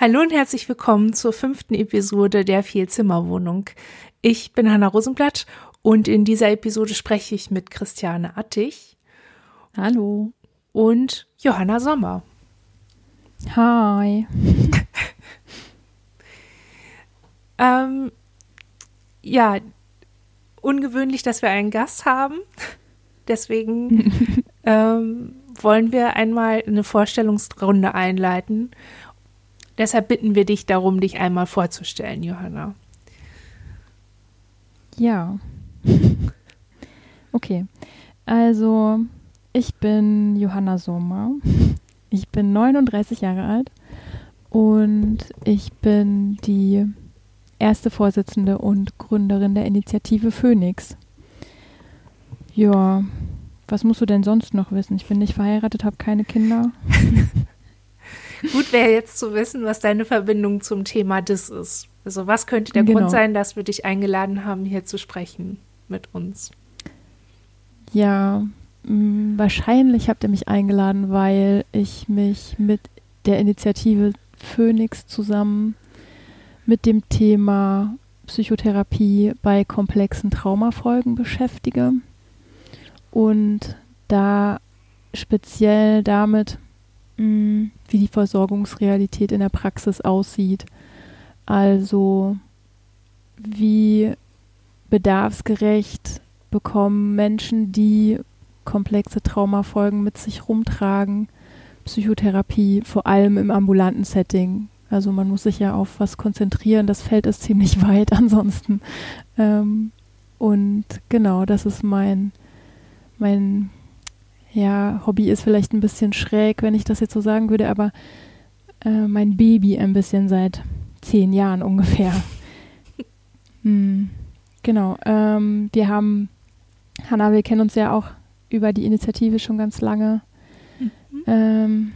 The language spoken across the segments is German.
Hallo und herzlich willkommen zur fünften Episode der Vielzimmerwohnung. Ich bin Hanna Rosenblatt und in dieser Episode spreche ich mit Christiane Attich. Hallo. Und Johanna Sommer. Hi. ähm, ja, ungewöhnlich, dass wir einen Gast haben. Deswegen ähm, wollen wir einmal eine Vorstellungsrunde einleiten Deshalb bitten wir dich darum, dich einmal vorzustellen, Johanna. Ja. Okay. Also, ich bin Johanna Sommer. Ich bin 39 Jahre alt und ich bin die erste Vorsitzende und Gründerin der Initiative Phoenix. Ja, was musst du denn sonst noch wissen? Ich bin nicht verheiratet, habe keine Kinder. Gut wäre jetzt zu wissen, was deine Verbindung zum Thema DIS ist. Also was könnte der genau. Grund sein, dass wir dich eingeladen haben, hier zu sprechen mit uns? Ja, mh, mm, wahrscheinlich habt ihr mich eingeladen, weil ich mich mit der Initiative Phoenix zusammen mit dem Thema Psychotherapie bei komplexen Traumafolgen beschäftige und da speziell damit, wie die Versorgungsrealität in der Praxis aussieht. Also wie bedarfsgerecht bekommen Menschen, die komplexe Traumafolgen mit sich rumtragen, Psychotherapie, vor allem im ambulanten Setting. Also man muss sich ja auf was konzentrieren, das Feld ist ziemlich weit ansonsten. Ähm, und genau, das ist mein, mein ja, Hobby ist vielleicht ein bisschen schräg, wenn ich das jetzt so sagen würde, aber äh, mein Baby ein bisschen seit zehn Jahren ungefähr. hm, genau. Ähm, wir haben, Hanna, wir kennen uns ja auch über die Initiative schon ganz lange. Mhm. Ähm,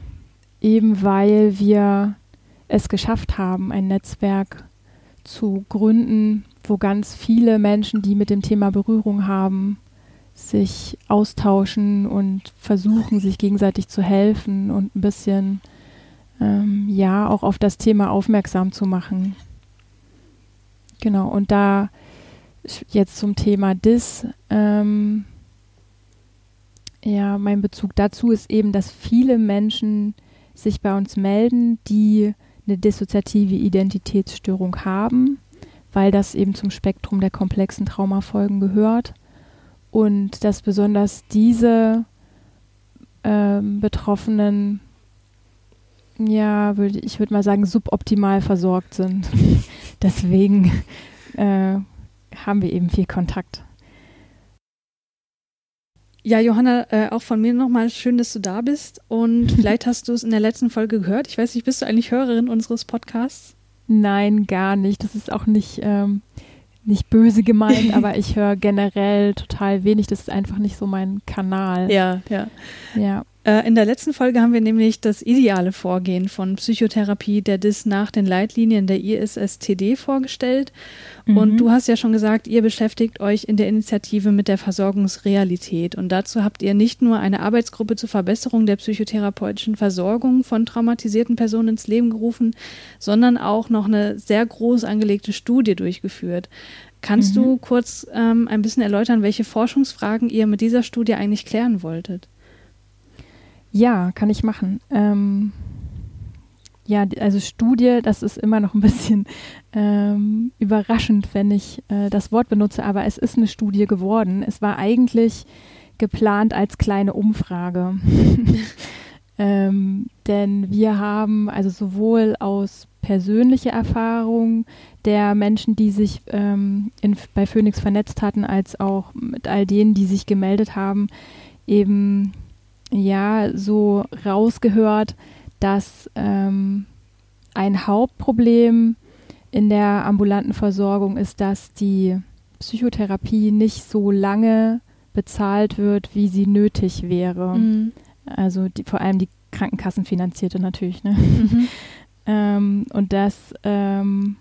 eben weil wir es geschafft haben, ein Netzwerk zu gründen, wo ganz viele Menschen, die mit dem Thema Berührung haben, sich austauschen und versuchen, sich gegenseitig zu helfen und ein bisschen, ähm, ja, auch auf das Thema aufmerksam zu machen. Genau, und da jetzt zum Thema DIS, ähm, ja, mein Bezug dazu ist eben, dass viele Menschen sich bei uns melden, die eine dissoziative Identitätsstörung haben, weil das eben zum Spektrum der komplexen Traumafolgen gehört und dass besonders diese ähm, Betroffenen, ja, würde ich würde mal sagen, suboptimal versorgt sind. Deswegen äh, haben wir eben viel Kontakt. Ja, Johanna, äh, auch von mir nochmal schön, dass du da bist. Und vielleicht hast du es in der letzten Folge gehört. Ich weiß nicht, bist du eigentlich Hörerin unseres Podcasts? Nein, gar nicht. Das ist auch nicht. Ähm, nicht böse gemeint, aber ich höre generell total wenig. Das ist einfach nicht so mein Kanal. Ja, ja. Ja. Äh, in der letzten Folge haben wir nämlich das ideale Vorgehen von Psychotherapie der DIS nach den Leitlinien der ISSTD vorgestellt. Mhm. Und du hast ja schon gesagt, ihr beschäftigt euch in der Initiative mit der Versorgungsrealität. Und dazu habt ihr nicht nur eine Arbeitsgruppe zur Verbesserung der psychotherapeutischen Versorgung von traumatisierten Personen ins Leben gerufen, sondern auch noch eine sehr groß angelegte Studie durchgeführt. Kannst mhm. du kurz ähm, ein bisschen erläutern, welche Forschungsfragen ihr mit dieser Studie eigentlich klären wolltet? Ja, kann ich machen. Ähm, ja, also Studie, das ist immer noch ein bisschen ähm, überraschend, wenn ich äh, das Wort benutze, aber es ist eine Studie geworden. Es war eigentlich geplant als kleine Umfrage. ähm, denn wir haben also sowohl aus persönlicher Erfahrung der Menschen, die sich ähm, in, bei Phoenix vernetzt hatten, als auch mit all denen, die sich gemeldet haben, eben ja so rausgehört, dass ähm, ein Hauptproblem in der ambulanten Versorgung ist, dass die Psychotherapie nicht so lange bezahlt wird, wie sie nötig wäre. Mhm. Also die, vor allem die Krankenkassenfinanzierte natürlich. Ne? Mhm. ähm, und das ähm,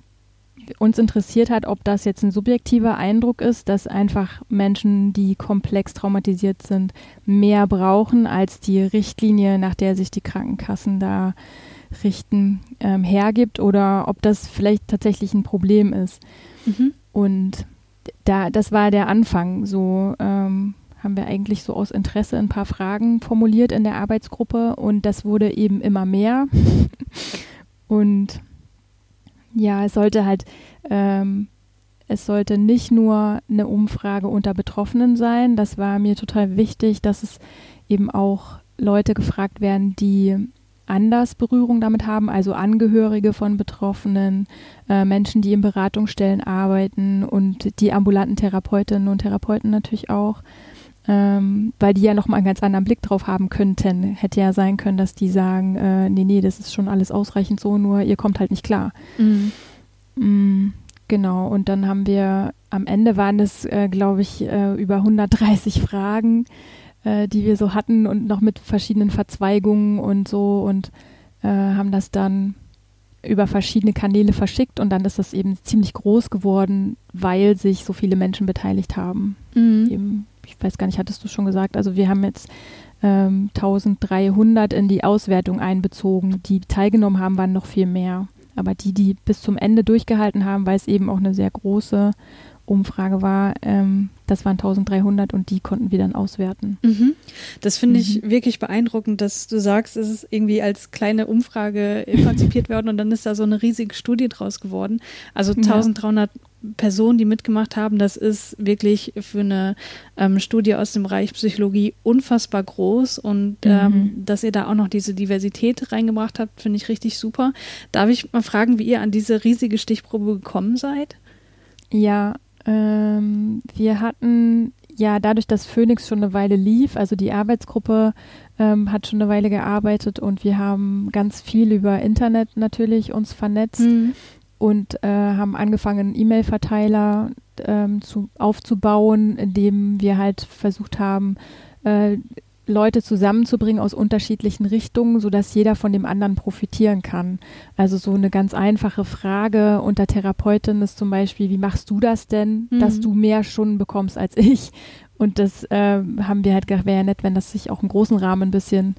uns interessiert hat, ob das jetzt ein subjektiver Eindruck ist, dass einfach Menschen, die komplex traumatisiert sind, mehr brauchen als die Richtlinie, nach der sich die Krankenkassen da richten, ähm, hergibt oder ob das vielleicht tatsächlich ein Problem ist. Mhm. Und da, das war der Anfang. So ähm, haben wir eigentlich so aus Interesse ein paar Fragen formuliert in der Arbeitsgruppe und das wurde eben immer mehr. und ja, es sollte halt, ähm, es sollte nicht nur eine Umfrage unter Betroffenen sein. Das war mir total wichtig, dass es eben auch Leute gefragt werden, die anders Berührung damit haben, also Angehörige von Betroffenen, äh, Menschen, die in Beratungsstellen arbeiten und die ambulanten Therapeutinnen und Therapeuten natürlich auch, ähm, weil die ja nochmal einen ganz anderen Blick drauf haben könnten. Hätte ja sein können, dass die sagen, äh, nee, nee, das ist schon alles ausreichend so, nur ihr kommt halt nicht klar. Mhm. Mhm, genau, und dann haben wir, am Ende waren es, äh, glaube ich, äh, über 130 Fragen, äh, die wir so hatten und noch mit verschiedenen Verzweigungen und so und äh, haben das dann über verschiedene Kanäle verschickt und dann ist das eben ziemlich groß geworden, weil sich so viele Menschen beteiligt haben. Mhm. Eben, ich weiß gar nicht, hattest du schon gesagt, also wir haben jetzt ähm, 1300 in die Auswertung einbezogen. Die teilgenommen haben, waren noch viel mehr. Aber die, die bis zum Ende durchgehalten haben, weil es eben auch eine sehr große Umfrage war, ähm, das waren 1300 und die konnten wir dann auswerten. Mhm. Das finde ich mhm. wirklich beeindruckend, dass du sagst, es ist irgendwie als kleine Umfrage konzipiert worden und dann ist da so eine riesige Studie draus geworden. Also 1300 ja. Personen, die mitgemacht haben, das ist wirklich für eine ähm, Studie aus dem Bereich Psychologie unfassbar groß und mhm. ähm, dass ihr da auch noch diese Diversität reingebracht habt, finde ich richtig super. Darf ich mal fragen, wie ihr an diese riesige Stichprobe gekommen seid? Ja, ähm, wir hatten ja dadurch, dass Phoenix schon eine Weile lief, also die Arbeitsgruppe ähm, hat schon eine Weile gearbeitet und wir haben ganz viel über Internet natürlich uns vernetzt mhm. und äh, haben angefangen, einen E-Mail-Verteiler ähm, zu, aufzubauen, in dem wir halt versucht haben, äh, Leute zusammenzubringen aus unterschiedlichen Richtungen, sodass jeder von dem anderen profitieren kann. Also so eine ganz einfache Frage unter Therapeutin ist zum Beispiel, wie machst du das denn, mhm. dass du mehr Stunden bekommst als ich? Und das äh, haben wir halt gedacht, wäre ja nett, wenn das sich auch im großen Rahmen ein bisschen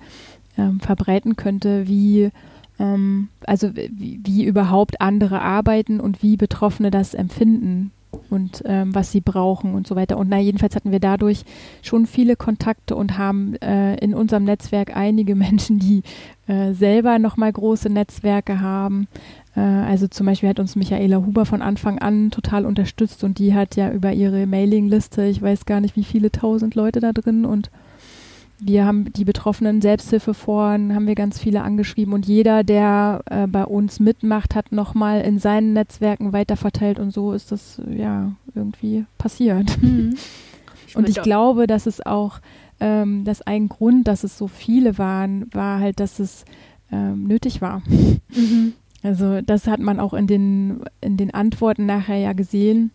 ähm, verbreiten könnte, wie ähm, also wie, wie überhaupt andere arbeiten und wie Betroffene das empfinden und ähm, was sie brauchen und so weiter. Und na, jedenfalls hatten wir dadurch schon viele Kontakte und haben äh, in unserem Netzwerk einige Menschen, die äh, selber nochmal große Netzwerke haben. Äh, also zum Beispiel hat uns Michaela Huber von Anfang an total unterstützt und die hat ja über ihre Mailingliste, ich weiß gar nicht, wie viele tausend Leute da drin und wir haben die betroffenen Selbsthilfeforen, haben wir ganz viele angeschrieben und jeder, der äh, bei uns mitmacht, hat nochmal in seinen Netzwerken weiterverteilt und so ist das ja irgendwie passiert. Mhm. Ich und ich glaube, dass es auch, ähm, dass ein Grund, dass es so viele waren, war halt, dass es ähm, nötig war. Mhm. Also das hat man auch in den, in den Antworten nachher ja gesehen,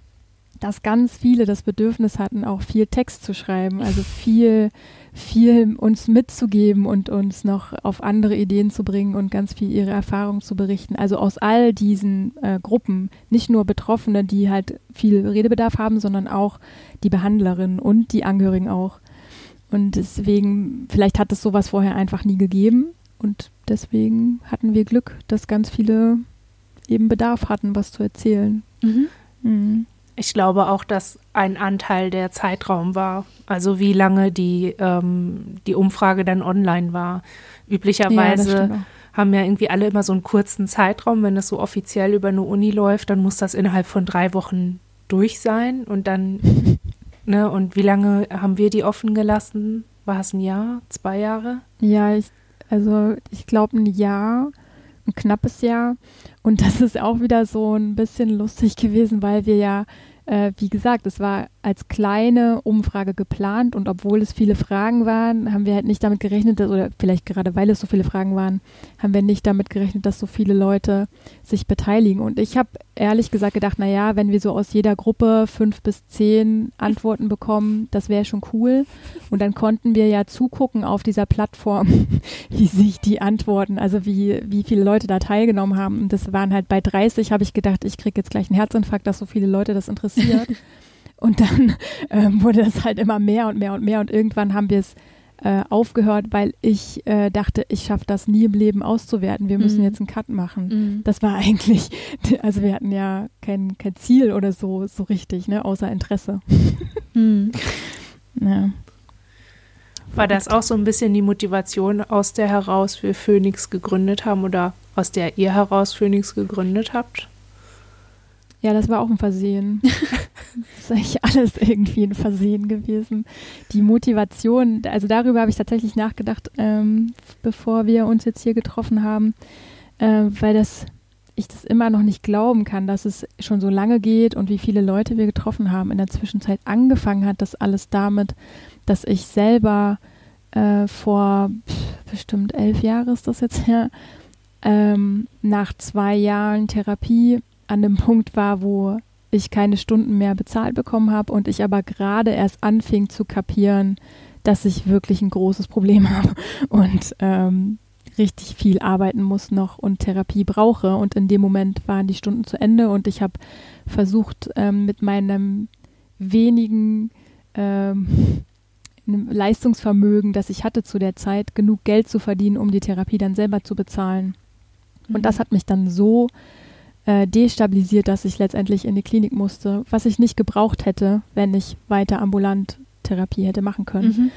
dass ganz viele das Bedürfnis hatten, auch viel Text zu schreiben, also viel viel uns mitzugeben und uns noch auf andere Ideen zu bringen und ganz viel ihre Erfahrungen zu berichten. Also aus all diesen äh, Gruppen, nicht nur Betroffene, die halt viel Redebedarf haben, sondern auch die Behandlerinnen und die Angehörigen auch. Und deswegen, vielleicht hat es sowas vorher einfach nie gegeben und deswegen hatten wir Glück, dass ganz viele eben Bedarf hatten, was zu erzählen. Mhm. Mhm. Ich glaube auch, dass ein Anteil der Zeitraum war, also wie lange die, ähm, die Umfrage dann online war. Üblicherweise ja, haben ja irgendwie alle immer so einen kurzen Zeitraum. Wenn das so offiziell über eine Uni läuft, dann muss das innerhalb von drei Wochen durch sein. Und dann, ne, und wie lange haben wir die offen gelassen? War es ein Jahr, zwei Jahre? Ja, ich, also ich glaube ein Jahr ein knappes Jahr. Und das ist auch wieder so ein bisschen lustig gewesen, weil wir ja äh, wie gesagt, es war als kleine Umfrage geplant und obwohl es viele Fragen waren, haben wir halt nicht damit gerechnet, dass, oder vielleicht gerade weil es so viele Fragen waren, haben wir nicht damit gerechnet, dass so viele Leute sich beteiligen. Und ich habe ehrlich gesagt gedacht, naja, wenn wir so aus jeder Gruppe fünf bis zehn Antworten bekommen, das wäre schon cool. Und dann konnten wir ja zugucken auf dieser Plattform, wie sich die Antworten, also wie, wie viele Leute da teilgenommen haben. Und das waren halt bei 30, habe ich gedacht, ich kriege jetzt gleich einen Herzinfarkt, dass so viele Leute das interessiert. Und dann ähm, wurde es halt immer mehr und mehr und mehr und irgendwann haben wir es äh, aufgehört, weil ich äh, dachte, ich schaffe das nie im Leben auszuwerten. Wir müssen mhm. jetzt einen Cut machen. Mhm. Das war eigentlich, also wir hatten ja kein, kein Ziel oder so, so richtig, ne, außer Interesse. Mhm. ja. War das auch so ein bisschen die Motivation, aus der heraus wir Phoenix gegründet haben oder aus der ihr heraus Phoenix gegründet habt? Ja, das war auch ein Versehen. Das ist eigentlich alles irgendwie ein Versehen gewesen. Die Motivation, also darüber habe ich tatsächlich nachgedacht, ähm, bevor wir uns jetzt hier getroffen haben, äh, weil das ich das immer noch nicht glauben kann, dass es schon so lange geht und wie viele Leute wir getroffen haben. In der Zwischenzeit angefangen hat das alles damit, dass ich selber äh, vor pff, bestimmt elf Jahren ist das jetzt her, ähm, nach zwei Jahren Therapie an dem Punkt war, wo ich keine Stunden mehr bezahlt bekommen habe und ich aber gerade erst anfing zu kapieren, dass ich wirklich ein großes Problem habe und ähm, richtig viel arbeiten muss noch und Therapie brauche. Und in dem Moment waren die Stunden zu Ende und ich habe versucht, ähm, mit meinem wenigen ähm, Leistungsvermögen, das ich hatte zu der Zeit, genug Geld zu verdienen, um die Therapie dann selber zu bezahlen. Und das mhm. hat mich dann so äh, destabilisiert, dass ich letztendlich in die Klinik musste, was ich nicht gebraucht hätte, wenn ich weiter ambulant Therapie hätte machen können. Mhm.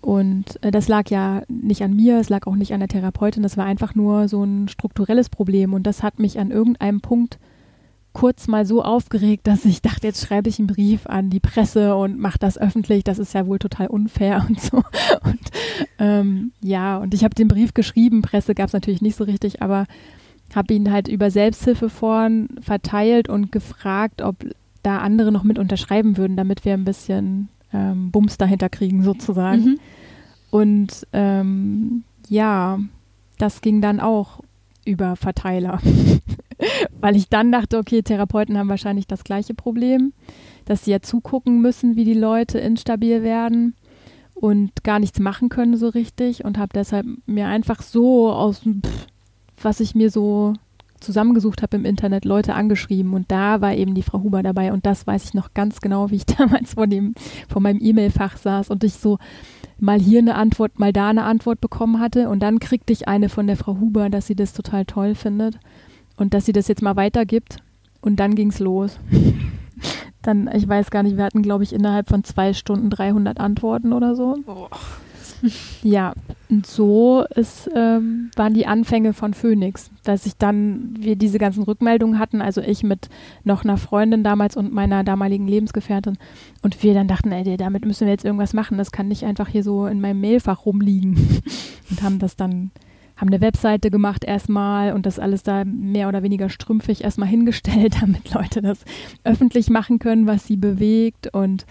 Und äh, das lag ja nicht an mir, es lag auch nicht an der Therapeutin, das war einfach nur so ein strukturelles Problem. Und das hat mich an irgendeinem Punkt kurz mal so aufgeregt, dass ich dachte, jetzt schreibe ich einen Brief an die Presse und mache das öffentlich. Das ist ja wohl total unfair und so. Und ähm, ja, und ich habe den Brief geschrieben. Presse gab es natürlich nicht so richtig, aber habe ihn halt über Selbsthilfeforen verteilt und gefragt, ob da andere noch mit unterschreiben würden, damit wir ein bisschen ähm, Bums dahinter kriegen sozusagen. Mhm. Und ähm, ja, das ging dann auch über Verteiler. Weil ich dann dachte, okay, Therapeuten haben wahrscheinlich das gleiche Problem, dass sie ja zugucken müssen, wie die Leute instabil werden und gar nichts machen können so richtig und habe deshalb mir einfach so aus pff, was ich mir so zusammengesucht habe im Internet, Leute angeschrieben und da war eben die Frau Huber dabei und das weiß ich noch ganz genau, wie ich damals vor dem, vor meinem E-Mail-Fach saß und ich so mal hier eine Antwort, mal da eine Antwort bekommen hatte und dann kriegte ich eine von der Frau Huber, dass sie das total toll findet und dass sie das jetzt mal weitergibt und dann ging's los. dann, ich weiß gar nicht, wir hatten glaube ich innerhalb von zwei Stunden 300 Antworten oder so. Oh. Ja, und so ist, ähm, waren die Anfänge von Phoenix, dass ich dann, wir diese ganzen Rückmeldungen hatten, also ich mit noch einer Freundin damals und meiner damaligen Lebensgefährtin und wir dann dachten, ey, damit müssen wir jetzt irgendwas machen, das kann nicht einfach hier so in meinem Mailfach rumliegen und haben das dann haben eine Webseite gemacht erstmal und das alles da mehr oder weniger strümpfig erstmal hingestellt, damit Leute das öffentlich machen können, was sie bewegt und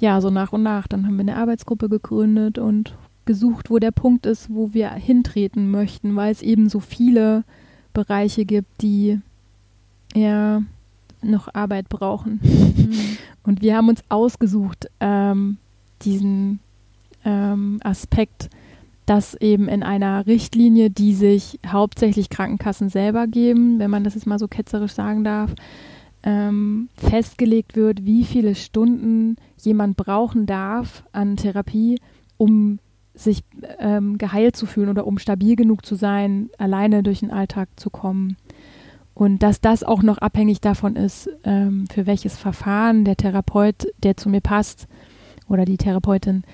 ja, so nach und nach. Dann haben wir eine Arbeitsgruppe gegründet und gesucht, wo der Punkt ist, wo wir hintreten möchten, weil es eben so viele Bereiche gibt, die ja noch Arbeit brauchen. Mhm. Und wir haben uns ausgesucht, ähm, diesen ähm, Aspekt, dass eben in einer Richtlinie, die sich hauptsächlich Krankenkassen selber geben, wenn man das jetzt mal so ketzerisch sagen darf, ähm, festgelegt wird, wie viele Stunden jemand brauchen darf an Therapie, um sich ähm, geheilt zu fühlen oder um stabil genug zu sein, alleine durch den Alltag zu kommen. Und dass das auch noch abhängig davon ist, ähm, für welches Verfahren der Therapeut, der zu mir passt, oder die Therapeutin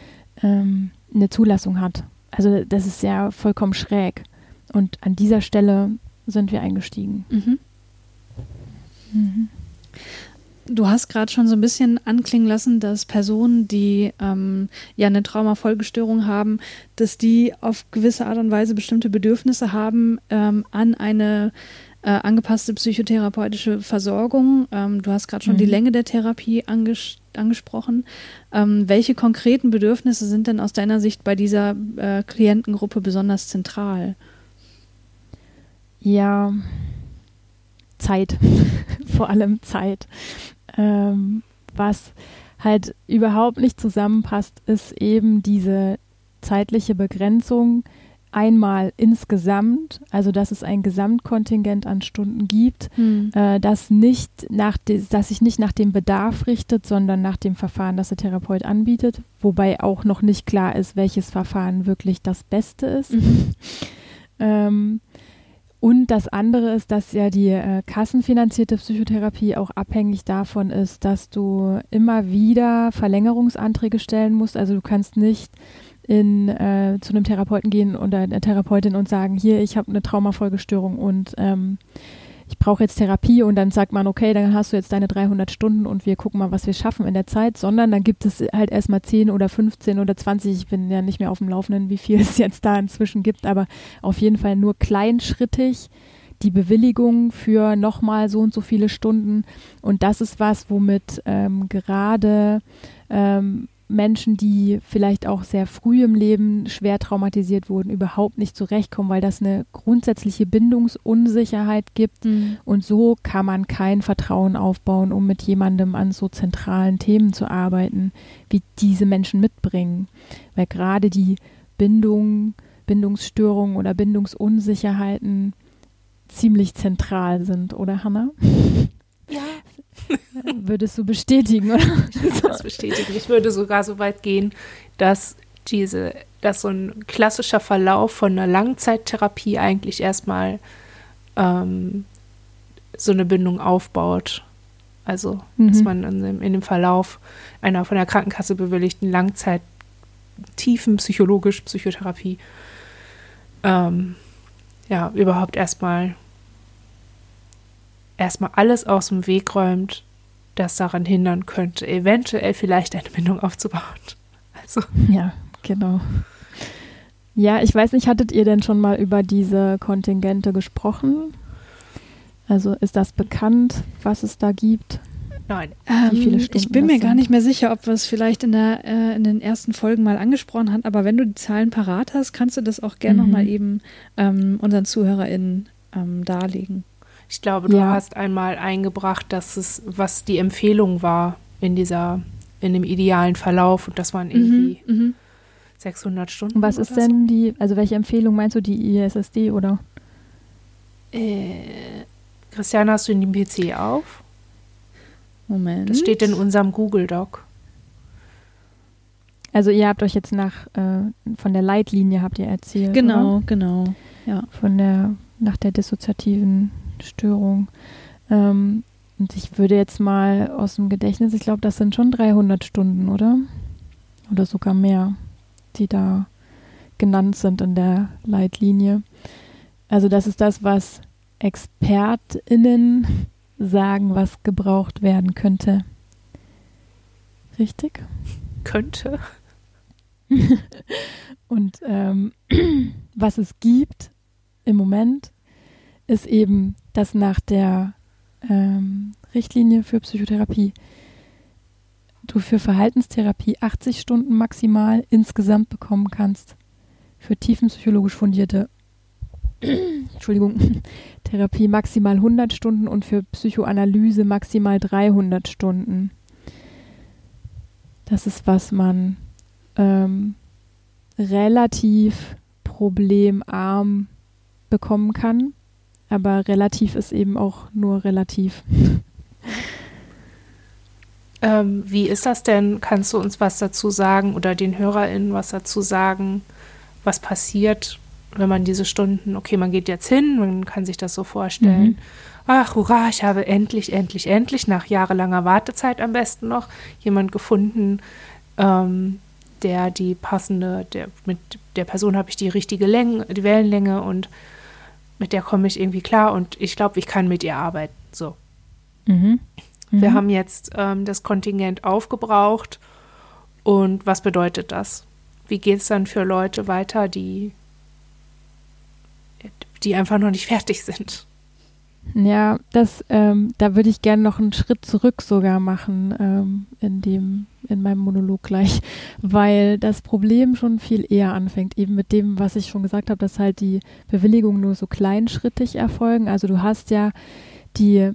ähm, eine Zulassung hat. Also das ist ja vollkommen schräg. Und an dieser Stelle sind wir eingestiegen. Mhm. Mhm. Du hast gerade schon so ein bisschen anklingen lassen, dass Personen, die ähm, ja eine Traumafolgestörung haben, dass die auf gewisse Art und Weise bestimmte Bedürfnisse haben ähm, an eine äh, angepasste psychotherapeutische Versorgung. Ähm, du hast gerade schon mhm. die Länge der Therapie anges angesprochen. Ähm, welche konkreten Bedürfnisse sind denn aus deiner Sicht bei dieser äh, Klientengruppe besonders zentral? Ja, Zeit, vor allem Zeit. Ähm, was halt überhaupt nicht zusammenpasst, ist eben diese zeitliche Begrenzung einmal insgesamt, also dass es ein Gesamtkontingent an Stunden gibt, hm. äh, das nicht nach das sich nicht nach dem Bedarf richtet, sondern nach dem Verfahren, das der Therapeut anbietet, wobei auch noch nicht klar ist, welches Verfahren wirklich das Beste ist. Mhm. ähm, und das andere ist, dass ja die äh, kassenfinanzierte Psychotherapie auch abhängig davon ist, dass du immer wieder Verlängerungsanträge stellen musst. Also du kannst nicht in, äh, zu einem Therapeuten gehen oder einer Therapeutin und sagen, hier, ich habe eine Traumafolgestörung und ähm, ich brauche jetzt Therapie und dann sagt man, okay, dann hast du jetzt deine 300 Stunden und wir gucken mal, was wir schaffen in der Zeit, sondern dann gibt es halt erstmal 10 oder 15 oder 20, ich bin ja nicht mehr auf dem Laufenden, wie viel es jetzt da inzwischen gibt, aber auf jeden Fall nur kleinschrittig die Bewilligung für nochmal so und so viele Stunden. Und das ist was, womit ähm, gerade ähm, Menschen, die vielleicht auch sehr früh im Leben schwer traumatisiert wurden, überhaupt nicht zurechtkommen, weil das eine grundsätzliche Bindungsunsicherheit gibt. Mhm. Und so kann man kein Vertrauen aufbauen, um mit jemandem an so zentralen Themen zu arbeiten, wie diese Menschen mitbringen. Weil gerade die Bindung, Bindungsstörungen oder Bindungsunsicherheiten ziemlich zentral sind, oder Hannah? Würdest du bestätigen, oder? Ich würde das bestätigen. Ich würde sogar so weit gehen, dass diese, dass so ein klassischer Verlauf von einer Langzeittherapie eigentlich erstmal ähm, so eine Bindung aufbaut. Also, mhm. dass man in dem, in dem, Verlauf einer von der Krankenkasse bewilligten Langzeit tiefen psychologisch Psychotherapie ähm, ja überhaupt erstmal erstmal alles aus dem Weg räumt, das daran hindern könnte, eventuell vielleicht eine Bindung aufzubauen. Also. Ja, genau. Ja, ich weiß nicht, hattet ihr denn schon mal über diese Kontingente gesprochen? Also ist das bekannt, was es da gibt? Nein. Wie viele ähm, Stunden ich bin mir gar nicht mehr sicher, ob wir es vielleicht in, der, äh, in den ersten Folgen mal angesprochen haben, aber wenn du die Zahlen parat hast, kannst du das auch gerne mhm. nochmal eben ähm, unseren ZuhörerInnen ähm, darlegen. Ich glaube, du ja. hast einmal eingebracht, dass es, was die Empfehlung war in dieser, in dem idealen Verlauf und das waren mhm, irgendwie mhm, 600 Stunden. Was ist denn so? die, also welche Empfehlung meinst du, die ISSD oder? Äh, Christiane, hast du in dem PC auf? Moment. Das steht in unserem Google Doc. Also ihr habt euch jetzt nach äh, von der Leitlinie habt ihr erzählt. Genau, oder? genau. Ja. Von der nach der dissoziativen Störung. Ähm, und ich würde jetzt mal aus dem Gedächtnis, ich glaube, das sind schon 300 Stunden, oder? Oder sogar mehr, die da genannt sind in der Leitlinie. Also das ist das, was ExpertInnen sagen, was gebraucht werden könnte. Richtig? Könnte. Und ähm, was es gibt im Moment, ist eben dass nach der ähm, Richtlinie für Psychotherapie du für Verhaltenstherapie 80 Stunden maximal insgesamt bekommen kannst. Für tiefenpsychologisch fundierte Entschuldigung, Therapie maximal 100 Stunden und für Psychoanalyse maximal 300 Stunden. Das ist, was man ähm, relativ problemarm bekommen kann aber relativ ist eben auch nur relativ. Ähm, wie ist das denn? Kannst du uns was dazu sagen oder den HörerInnen was dazu sagen, was passiert, wenn man diese Stunden, okay, man geht jetzt hin, man kann sich das so vorstellen. Mhm. Ach, hurra, ich habe endlich, endlich, endlich, nach jahrelanger Wartezeit am besten noch, jemand gefunden, ähm, der die passende, der, mit der Person habe ich die richtige Länge, die Wellenlänge und mit der komme ich irgendwie klar und ich glaube, ich kann mit ihr arbeiten. So. Mhm. Mhm. Wir haben jetzt ähm, das Kontingent aufgebraucht. Und was bedeutet das? Wie geht es dann für Leute weiter, die, die einfach noch nicht fertig sind? Ja, das, ähm, da würde ich gerne noch einen Schritt zurück sogar machen ähm, in dem, in meinem Monolog gleich, weil das Problem schon viel eher anfängt, eben mit dem, was ich schon gesagt habe, dass halt die Bewilligungen nur so kleinschrittig erfolgen. Also du hast ja die,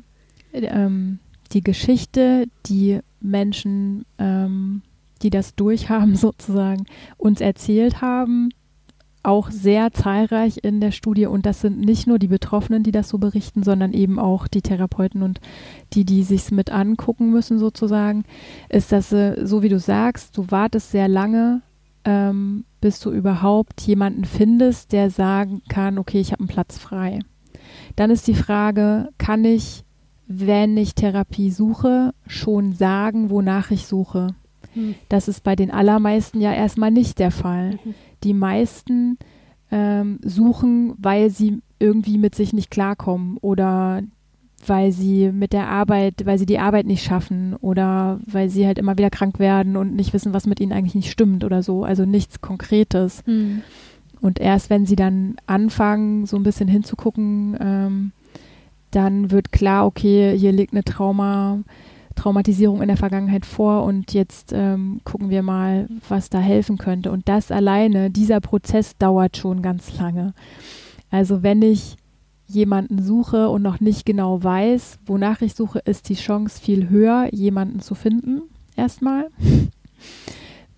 ähm, die Geschichte, die Menschen, ähm, die das durchhaben sozusagen, uns erzählt haben, auch sehr zahlreich in der Studie und das sind nicht nur die Betroffenen, die das so berichten, sondern eben auch die Therapeuten und die, die sich mit angucken müssen sozusagen, ist, dass äh, so wie du sagst, du wartest sehr lange, ähm, bis du überhaupt jemanden findest, der sagen kann, okay, ich habe einen Platz frei. Dann ist die Frage, kann ich, wenn ich Therapie suche, schon sagen, wonach ich suche? Hm. Das ist bei den allermeisten ja erstmal nicht der Fall. Mhm. Die meisten ähm, suchen, weil sie irgendwie mit sich nicht klarkommen oder weil sie mit der Arbeit, weil sie die Arbeit nicht schaffen oder weil sie halt immer wieder krank werden und nicht wissen, was mit ihnen eigentlich nicht stimmt oder so. Also nichts Konkretes. Mhm. Und erst wenn sie dann anfangen, so ein bisschen hinzugucken, ähm, dann wird klar, okay, hier liegt eine Trauma, Traumatisierung in der Vergangenheit vor und jetzt ähm, gucken wir mal, was da helfen könnte. Und das alleine, dieser Prozess dauert schon ganz lange. Also wenn ich jemanden suche und noch nicht genau weiß, wonach ich suche, ist die Chance viel höher, jemanden zu finden, erstmal.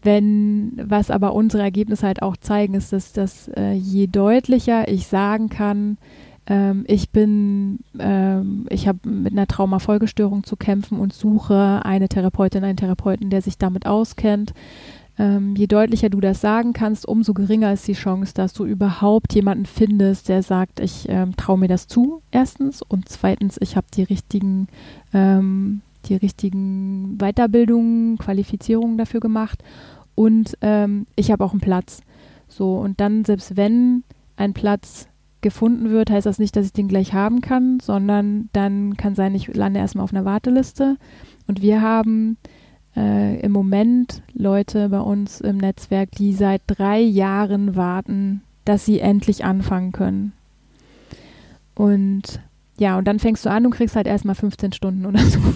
Wenn, was aber unsere Ergebnisse halt auch zeigen, ist, dass, dass äh, je deutlicher ich sagen kann, ähm, ich bin, ähm, ich habe mit einer Traumafolgestörung zu kämpfen und suche eine Therapeutin, einen Therapeuten, der sich damit auskennt. Ähm, je deutlicher du das sagen kannst, umso geringer ist die Chance, dass du überhaupt jemanden findest, der sagt, ich ähm, traue mir das zu, erstens. Und zweitens, ich habe die richtigen, ähm, die richtigen Weiterbildungen, Qualifizierungen dafür gemacht. Und ähm, ich habe auch einen Platz. So, und dann, selbst wenn ein Platz gefunden wird, heißt das nicht, dass ich den gleich haben kann, sondern dann kann sein, ich lande erstmal auf einer Warteliste. Und wir haben äh, im Moment Leute bei uns im Netzwerk, die seit drei Jahren warten, dass sie endlich anfangen können. Und ja, und dann fängst du an und kriegst halt erstmal 15 Stunden oder so.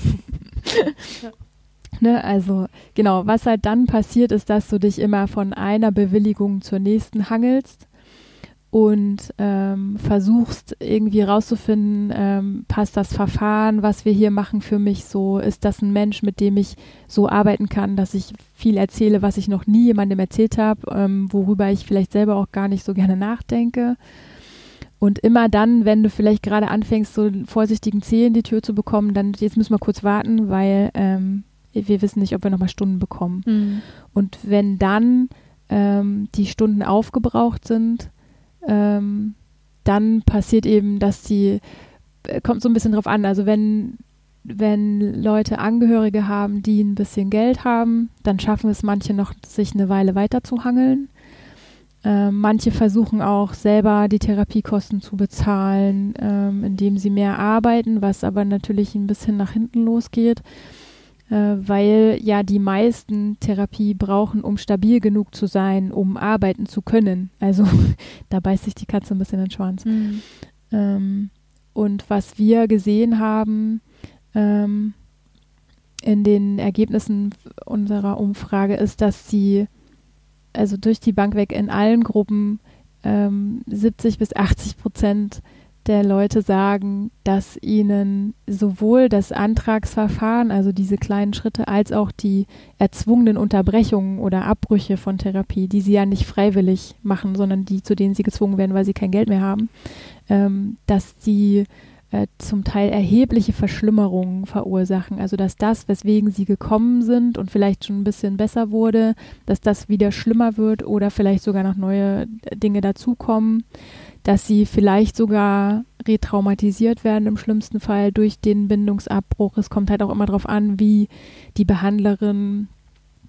Ne, also genau, was halt dann passiert, ist, dass du dich immer von einer Bewilligung zur nächsten hangelst und ähm, versuchst irgendwie rauszufinden, ähm, passt das Verfahren, was wir hier machen für mich so, ist das ein Mensch, mit dem ich so arbeiten kann, dass ich viel erzähle, was ich noch nie jemandem erzählt habe, ähm, worüber ich vielleicht selber auch gar nicht so gerne nachdenke. Und immer dann, wenn du vielleicht gerade anfängst, so vorsichtigen Zeh in die Tür zu bekommen, dann jetzt müssen wir kurz warten, weil ähm, wir wissen nicht, ob wir nochmal Stunden bekommen. Mhm. Und wenn dann ähm, die Stunden aufgebraucht sind, ähm, dann passiert eben, dass die, äh, kommt so ein bisschen drauf an, also wenn, wenn Leute Angehörige haben, die ein bisschen Geld haben, dann schaffen es manche noch, sich eine Weile weiter zu hangeln. Ähm, manche versuchen auch selber die Therapiekosten zu bezahlen, ähm, indem sie mehr arbeiten, was aber natürlich ein bisschen nach hinten losgeht äh, weil ja die meisten Therapie brauchen, um stabil genug zu sein, um arbeiten zu können. Also da beißt sich die Katze ein bisschen in den Schwanz. Mhm. Ähm, und was wir gesehen haben ähm, in den Ergebnissen unserer Umfrage ist, dass sie also durch die Bank weg in allen Gruppen ähm, 70 bis 80 Prozent der Leute sagen, dass ihnen sowohl das Antragsverfahren, also diese kleinen Schritte, als auch die erzwungenen Unterbrechungen oder Abbrüche von Therapie, die sie ja nicht freiwillig machen, sondern die, zu denen sie gezwungen werden, weil sie kein Geld mehr haben, ähm, dass die äh, zum Teil erhebliche Verschlimmerungen verursachen. Also dass das, weswegen sie gekommen sind und vielleicht schon ein bisschen besser wurde, dass das wieder schlimmer wird oder vielleicht sogar noch neue Dinge dazukommen dass sie vielleicht sogar retraumatisiert werden im schlimmsten Fall durch den Bindungsabbruch. Es kommt halt auch immer darauf an, wie die Behandlerin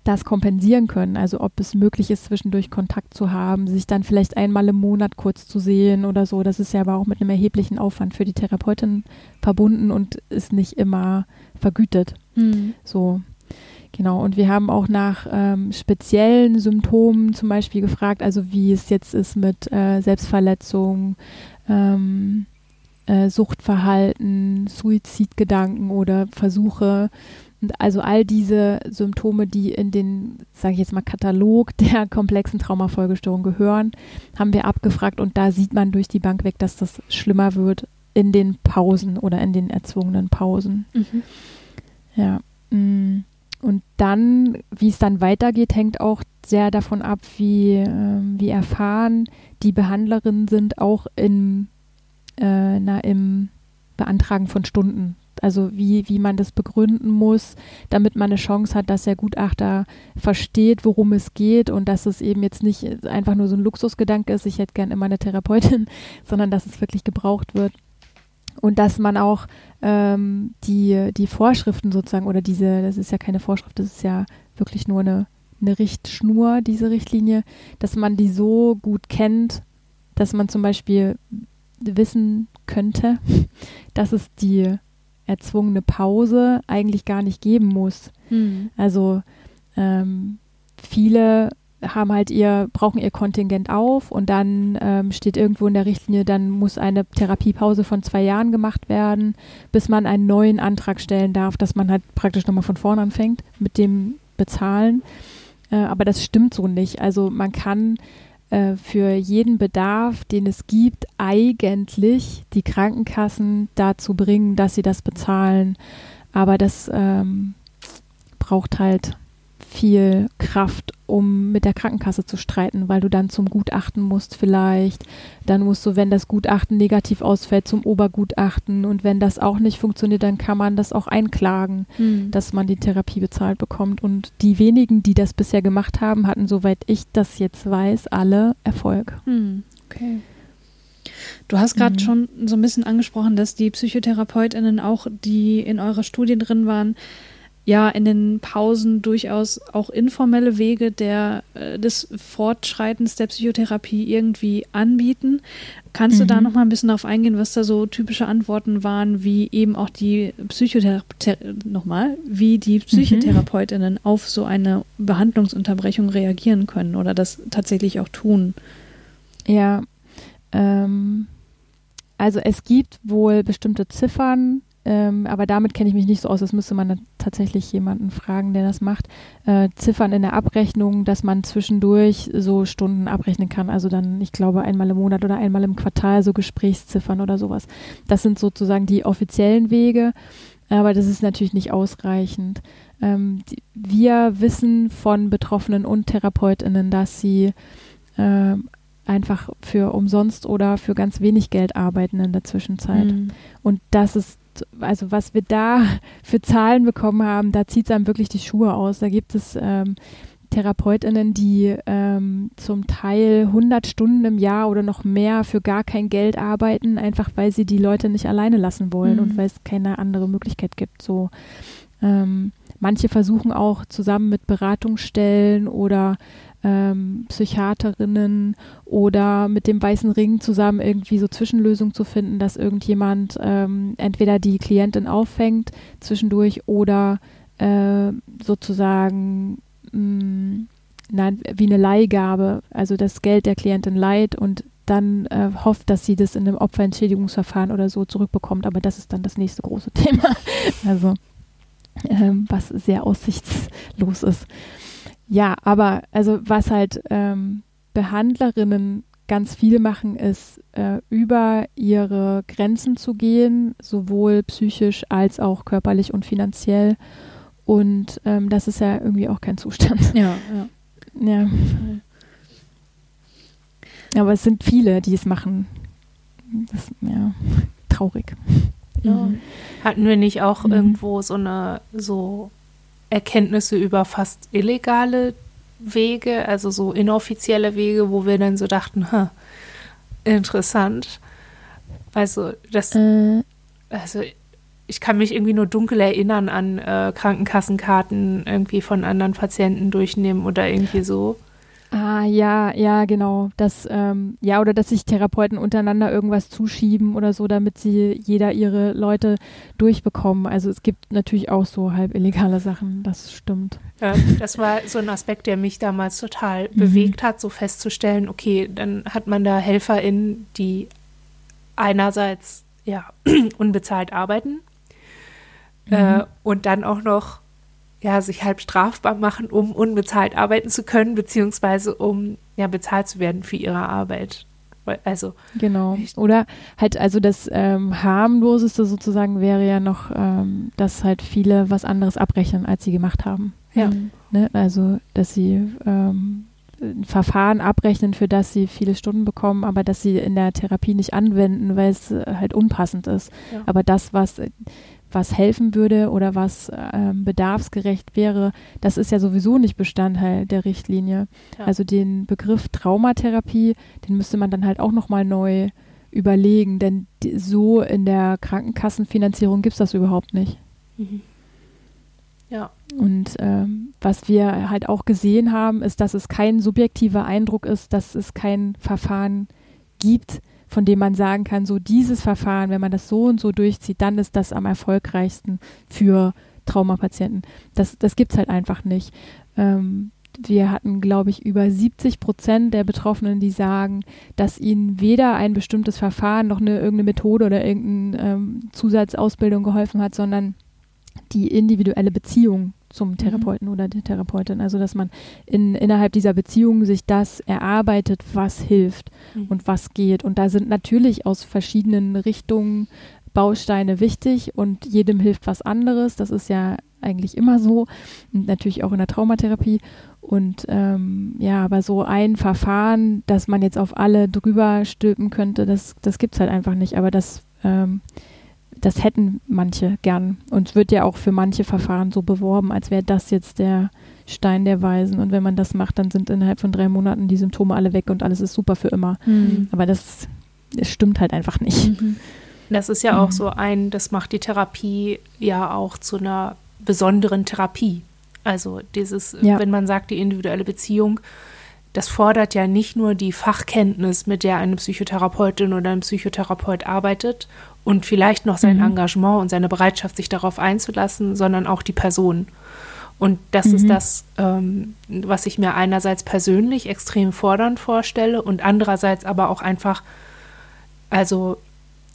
das kompensieren können. Also ob es möglich ist, zwischendurch Kontakt zu haben, sich dann vielleicht einmal im Monat kurz zu sehen oder so. Das ist ja aber auch mit einem erheblichen Aufwand für die Therapeutin verbunden und ist nicht immer vergütet. Mhm. So. Genau, und wir haben auch nach ähm, speziellen Symptomen zum Beispiel gefragt, also wie es jetzt ist mit äh, Selbstverletzung, ähm, äh, Suchtverhalten, Suizidgedanken oder Versuche. Und also all diese Symptome, die in den, sage ich jetzt mal, Katalog der komplexen Traumafolgestörung gehören, haben wir abgefragt und da sieht man durch die Bank weg, dass das schlimmer wird in den Pausen oder in den erzwungenen Pausen. Mhm. Ja. Mh. Und dann, wie es dann weitergeht, hängt auch sehr davon ab, wie, äh, wie erfahren die Behandlerinnen sind, auch in, äh, na, im Beantragen von Stunden. Also wie, wie man das begründen muss, damit man eine Chance hat, dass der Gutachter versteht, worum es geht und dass es eben jetzt nicht einfach nur so ein Luxusgedanke ist, ich hätte gern immer eine Therapeutin, sondern dass es wirklich gebraucht wird. Und dass man auch ähm, die, die Vorschriften sozusagen oder diese, das ist ja keine Vorschrift, das ist ja wirklich nur eine, eine Richtschnur, diese Richtlinie, dass man die so gut kennt, dass man zum Beispiel wissen könnte, dass es die erzwungene Pause eigentlich gar nicht geben muss. Mhm. Also ähm, viele haben halt ihr, brauchen ihr Kontingent auf und dann ähm, steht irgendwo in der Richtlinie, dann muss eine Therapiepause von zwei Jahren gemacht werden, bis man einen neuen Antrag stellen darf, dass man halt praktisch nochmal von vorne anfängt mit dem Bezahlen. Äh, aber das stimmt so nicht. Also man kann äh, für jeden Bedarf, den es gibt, eigentlich die Krankenkassen dazu bringen, dass sie das bezahlen. Aber das ähm, braucht halt viel Kraft, um mit der Krankenkasse zu streiten, weil du dann zum Gutachten musst vielleicht. Dann musst du, wenn das Gutachten negativ ausfällt, zum Obergutachten. Und wenn das auch nicht funktioniert, dann kann man das auch einklagen, mhm. dass man die Therapie bezahlt bekommt. Und die wenigen, die das bisher gemacht haben, hatten, soweit ich das jetzt weiß, alle Erfolg. Mhm. Okay. Du hast gerade mhm. schon so ein bisschen angesprochen, dass die PsychotherapeutInnen auch, die in eurer Studie drin waren, ja in den Pausen durchaus auch informelle Wege der, äh, des Fortschreitens der Psychotherapie irgendwie anbieten. Kannst mhm. du da mhm. noch mal ein bisschen darauf eingehen, was da so typische Antworten waren, wie eben auch die Psychothera nochmal, wie die PsychotherapeutInnen mhm. auf so eine Behandlungsunterbrechung reagieren können oder das tatsächlich auch tun? Ja, ähm, also es gibt wohl bestimmte Ziffern, ähm, aber damit kenne ich mich nicht so aus. Das müsste man tatsächlich jemanden fragen, der das macht. Äh, Ziffern in der Abrechnung, dass man zwischendurch so Stunden abrechnen kann. Also dann, ich glaube, einmal im Monat oder einmal im Quartal so Gesprächsziffern oder sowas. Das sind sozusagen die offiziellen Wege. Aber das ist natürlich nicht ausreichend. Ähm, die, wir wissen von Betroffenen und TherapeutInnen, dass sie äh, einfach für umsonst oder für ganz wenig Geld arbeiten in der Zwischenzeit. Mhm. Und das ist also was wir da für Zahlen bekommen haben, da zieht es einem wirklich die Schuhe aus. Da gibt es ähm, TherapeutInnen, die ähm, zum Teil 100 Stunden im Jahr oder noch mehr für gar kein Geld arbeiten, einfach weil sie die Leute nicht alleine lassen wollen mhm. und weil es keine andere Möglichkeit gibt. So ähm, manche versuchen auch zusammen mit Beratungsstellen oder ähm, Psychiaterinnen oder mit dem Weißen Ring zusammen irgendwie so Zwischenlösungen zu finden, dass irgendjemand ähm, entweder die Klientin auffängt zwischendurch oder äh, sozusagen mh, mm, nein, wie eine Leihgabe, also das Geld der Klientin leiht und dann äh, hofft, dass sie das in einem Opferentschädigungsverfahren oder so zurückbekommt. Aber das ist dann das nächste große Thema. Also ähm, was sehr aussichtslos ist. Ja, aber also was halt ähm, Behandlerinnen ganz viel machen, ist äh, über ihre Grenzen zu gehen, sowohl psychisch als auch körperlich und finanziell. Und ähm, das ist ja irgendwie auch kein Zustand. Ja, ja. Ja. Aber es sind viele, die es machen. Das ist ja traurig. Ja. Mhm. Hatten wir nicht auch mhm. irgendwo so eine so Erkenntnisse über fast illegale Wege, also so inoffizielle Wege, wo wir dann so dachten, ha, interessant. Also das, äh. also ich kann mich irgendwie nur dunkel erinnern an äh, Krankenkassenkarten irgendwie von anderen Patienten durchnehmen oder irgendwie so. Ah, ja, ja, genau. Das, ähm, ja, oder dass sich Therapeuten untereinander irgendwas zuschieben oder so, damit sie jeder ihre Leute durchbekommen. Also es gibt natürlich auch so halb illegale Sachen, das stimmt. Ja, das war so ein Aspekt, der mich damals total mhm. bewegt hat, so festzustellen, okay, dann hat man da HelferInnen, die einerseits ja unbezahlt arbeiten mhm. äh, und dann auch noch ja, sich halb strafbar machen, um unbezahlt arbeiten zu können, beziehungsweise um ja bezahlt zu werden für ihre Arbeit. Also genau. Oder halt also das ähm, harmloseste sozusagen wäre ja noch, ähm, dass halt viele was anderes abrechnen, als sie gemacht haben. Ja. Ne? Also, dass sie ähm, ein Verfahren abrechnen, für das sie viele Stunden bekommen, aber dass sie in der Therapie nicht anwenden, weil es halt unpassend ist. Ja. Aber das, was was helfen würde oder was ähm, bedarfsgerecht wäre, das ist ja sowieso nicht Bestandteil der Richtlinie. Ja. Also den Begriff Traumatherapie, den müsste man dann halt auch nochmal neu überlegen, denn so in der Krankenkassenfinanzierung gibt es das überhaupt nicht. Mhm. Ja. Und ähm, was wir halt auch gesehen haben, ist, dass es kein subjektiver Eindruck ist, dass es kein Verfahren gibt, von dem man sagen kann, so dieses Verfahren, wenn man das so und so durchzieht, dann ist das am erfolgreichsten für Traumapatienten. Das, das gibt es halt einfach nicht. Ähm, wir hatten, glaube ich, über 70 Prozent der Betroffenen, die sagen, dass ihnen weder ein bestimmtes Verfahren noch eine irgendeine Methode oder irgendeine ähm, Zusatzausbildung geholfen hat, sondern die individuelle Beziehung zum mhm. Therapeuten mhm. oder der Therapeutin. Also dass man in, innerhalb dieser Beziehung sich das erarbeitet, was hilft mhm. und was geht. Und da sind natürlich aus verschiedenen Richtungen Bausteine wichtig und jedem hilft was anderes. Das ist ja eigentlich immer so. Und natürlich auch in der Traumatherapie. Und ähm, ja, aber so ein Verfahren, dass man jetzt auf alle drüber stülpen könnte, das, das gibt es halt einfach nicht. Aber das ähm, das hätten manche gern. Und es wird ja auch für manche Verfahren so beworben, als wäre das jetzt der Stein der Weisen. Und wenn man das macht, dann sind innerhalb von drei Monaten die Symptome alle weg und alles ist super für immer. Mhm. Aber das, das, stimmt halt einfach nicht. Mhm. Das ist ja mhm. auch so ein, das macht die Therapie ja auch zu einer besonderen Therapie. Also dieses, ja. wenn man sagt, die individuelle Beziehung, das fordert ja nicht nur die Fachkenntnis, mit der eine Psychotherapeutin oder ein Psychotherapeut arbeitet und vielleicht noch sein mhm. Engagement und seine Bereitschaft, sich darauf einzulassen, sondern auch die Person. Und das mhm. ist das, ähm, was ich mir einerseits persönlich extrem fordernd vorstelle und andererseits aber auch einfach, also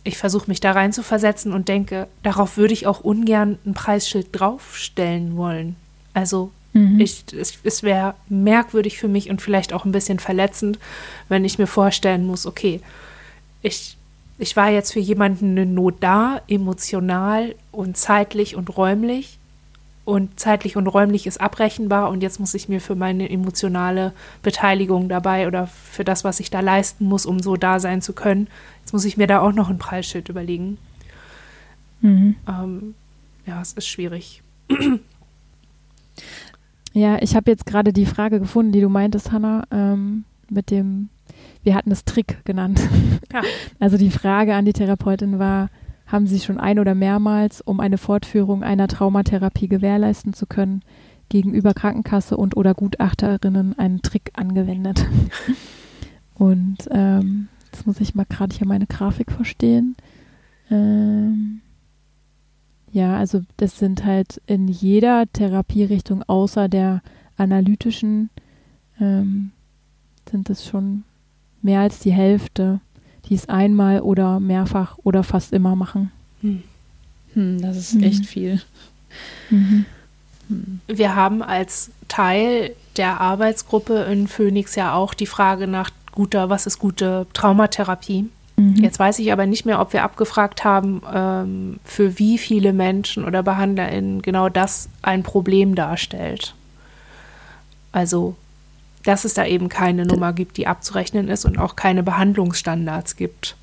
ich versuche mich da rein zu versetzen und denke, darauf würde ich auch ungern ein Preisschild draufstellen wollen. Also mhm. ich, es, es wäre merkwürdig für mich und vielleicht auch ein bisschen verletzend, wenn ich mir vorstellen muss, okay, ich ich war jetzt für jemanden eine Not da, emotional und zeitlich und räumlich. Und zeitlich und räumlich ist abrechenbar und jetzt muss ich mir für meine emotionale Beteiligung dabei oder für das, was ich da leisten muss, um so da sein zu können, jetzt muss ich mir da auch noch ein Preisschild überlegen. Mhm. Ähm, ja, es ist schwierig. Ja, ich habe jetzt gerade die Frage gefunden, die du meintest, Hanna, ähm, mit dem wir hatten es Trick genannt. Ja. Also die Frage an die Therapeutin war, haben Sie schon ein oder mehrmals, um eine Fortführung einer Traumatherapie gewährleisten zu können, gegenüber Krankenkasse und oder Gutachterinnen einen Trick angewendet? und ähm, jetzt muss ich mal gerade hier meine Grafik verstehen. Ähm, ja, also das sind halt in jeder Therapierichtung außer der analytischen ähm, sind es schon mehr als die Hälfte, die es einmal oder mehrfach oder fast immer machen. Hm. Hm, das ist mhm. echt viel. Mhm. Hm. Wir haben als Teil der Arbeitsgruppe in Phoenix ja auch die Frage nach guter, was ist gute Traumatherapie? Mhm. Jetzt weiß ich aber nicht mehr, ob wir abgefragt haben, ähm, für wie viele Menschen oder BehandlerInnen genau das ein Problem darstellt. Also dass es da eben keine Nummer gibt, die abzurechnen ist und auch keine Behandlungsstandards gibt.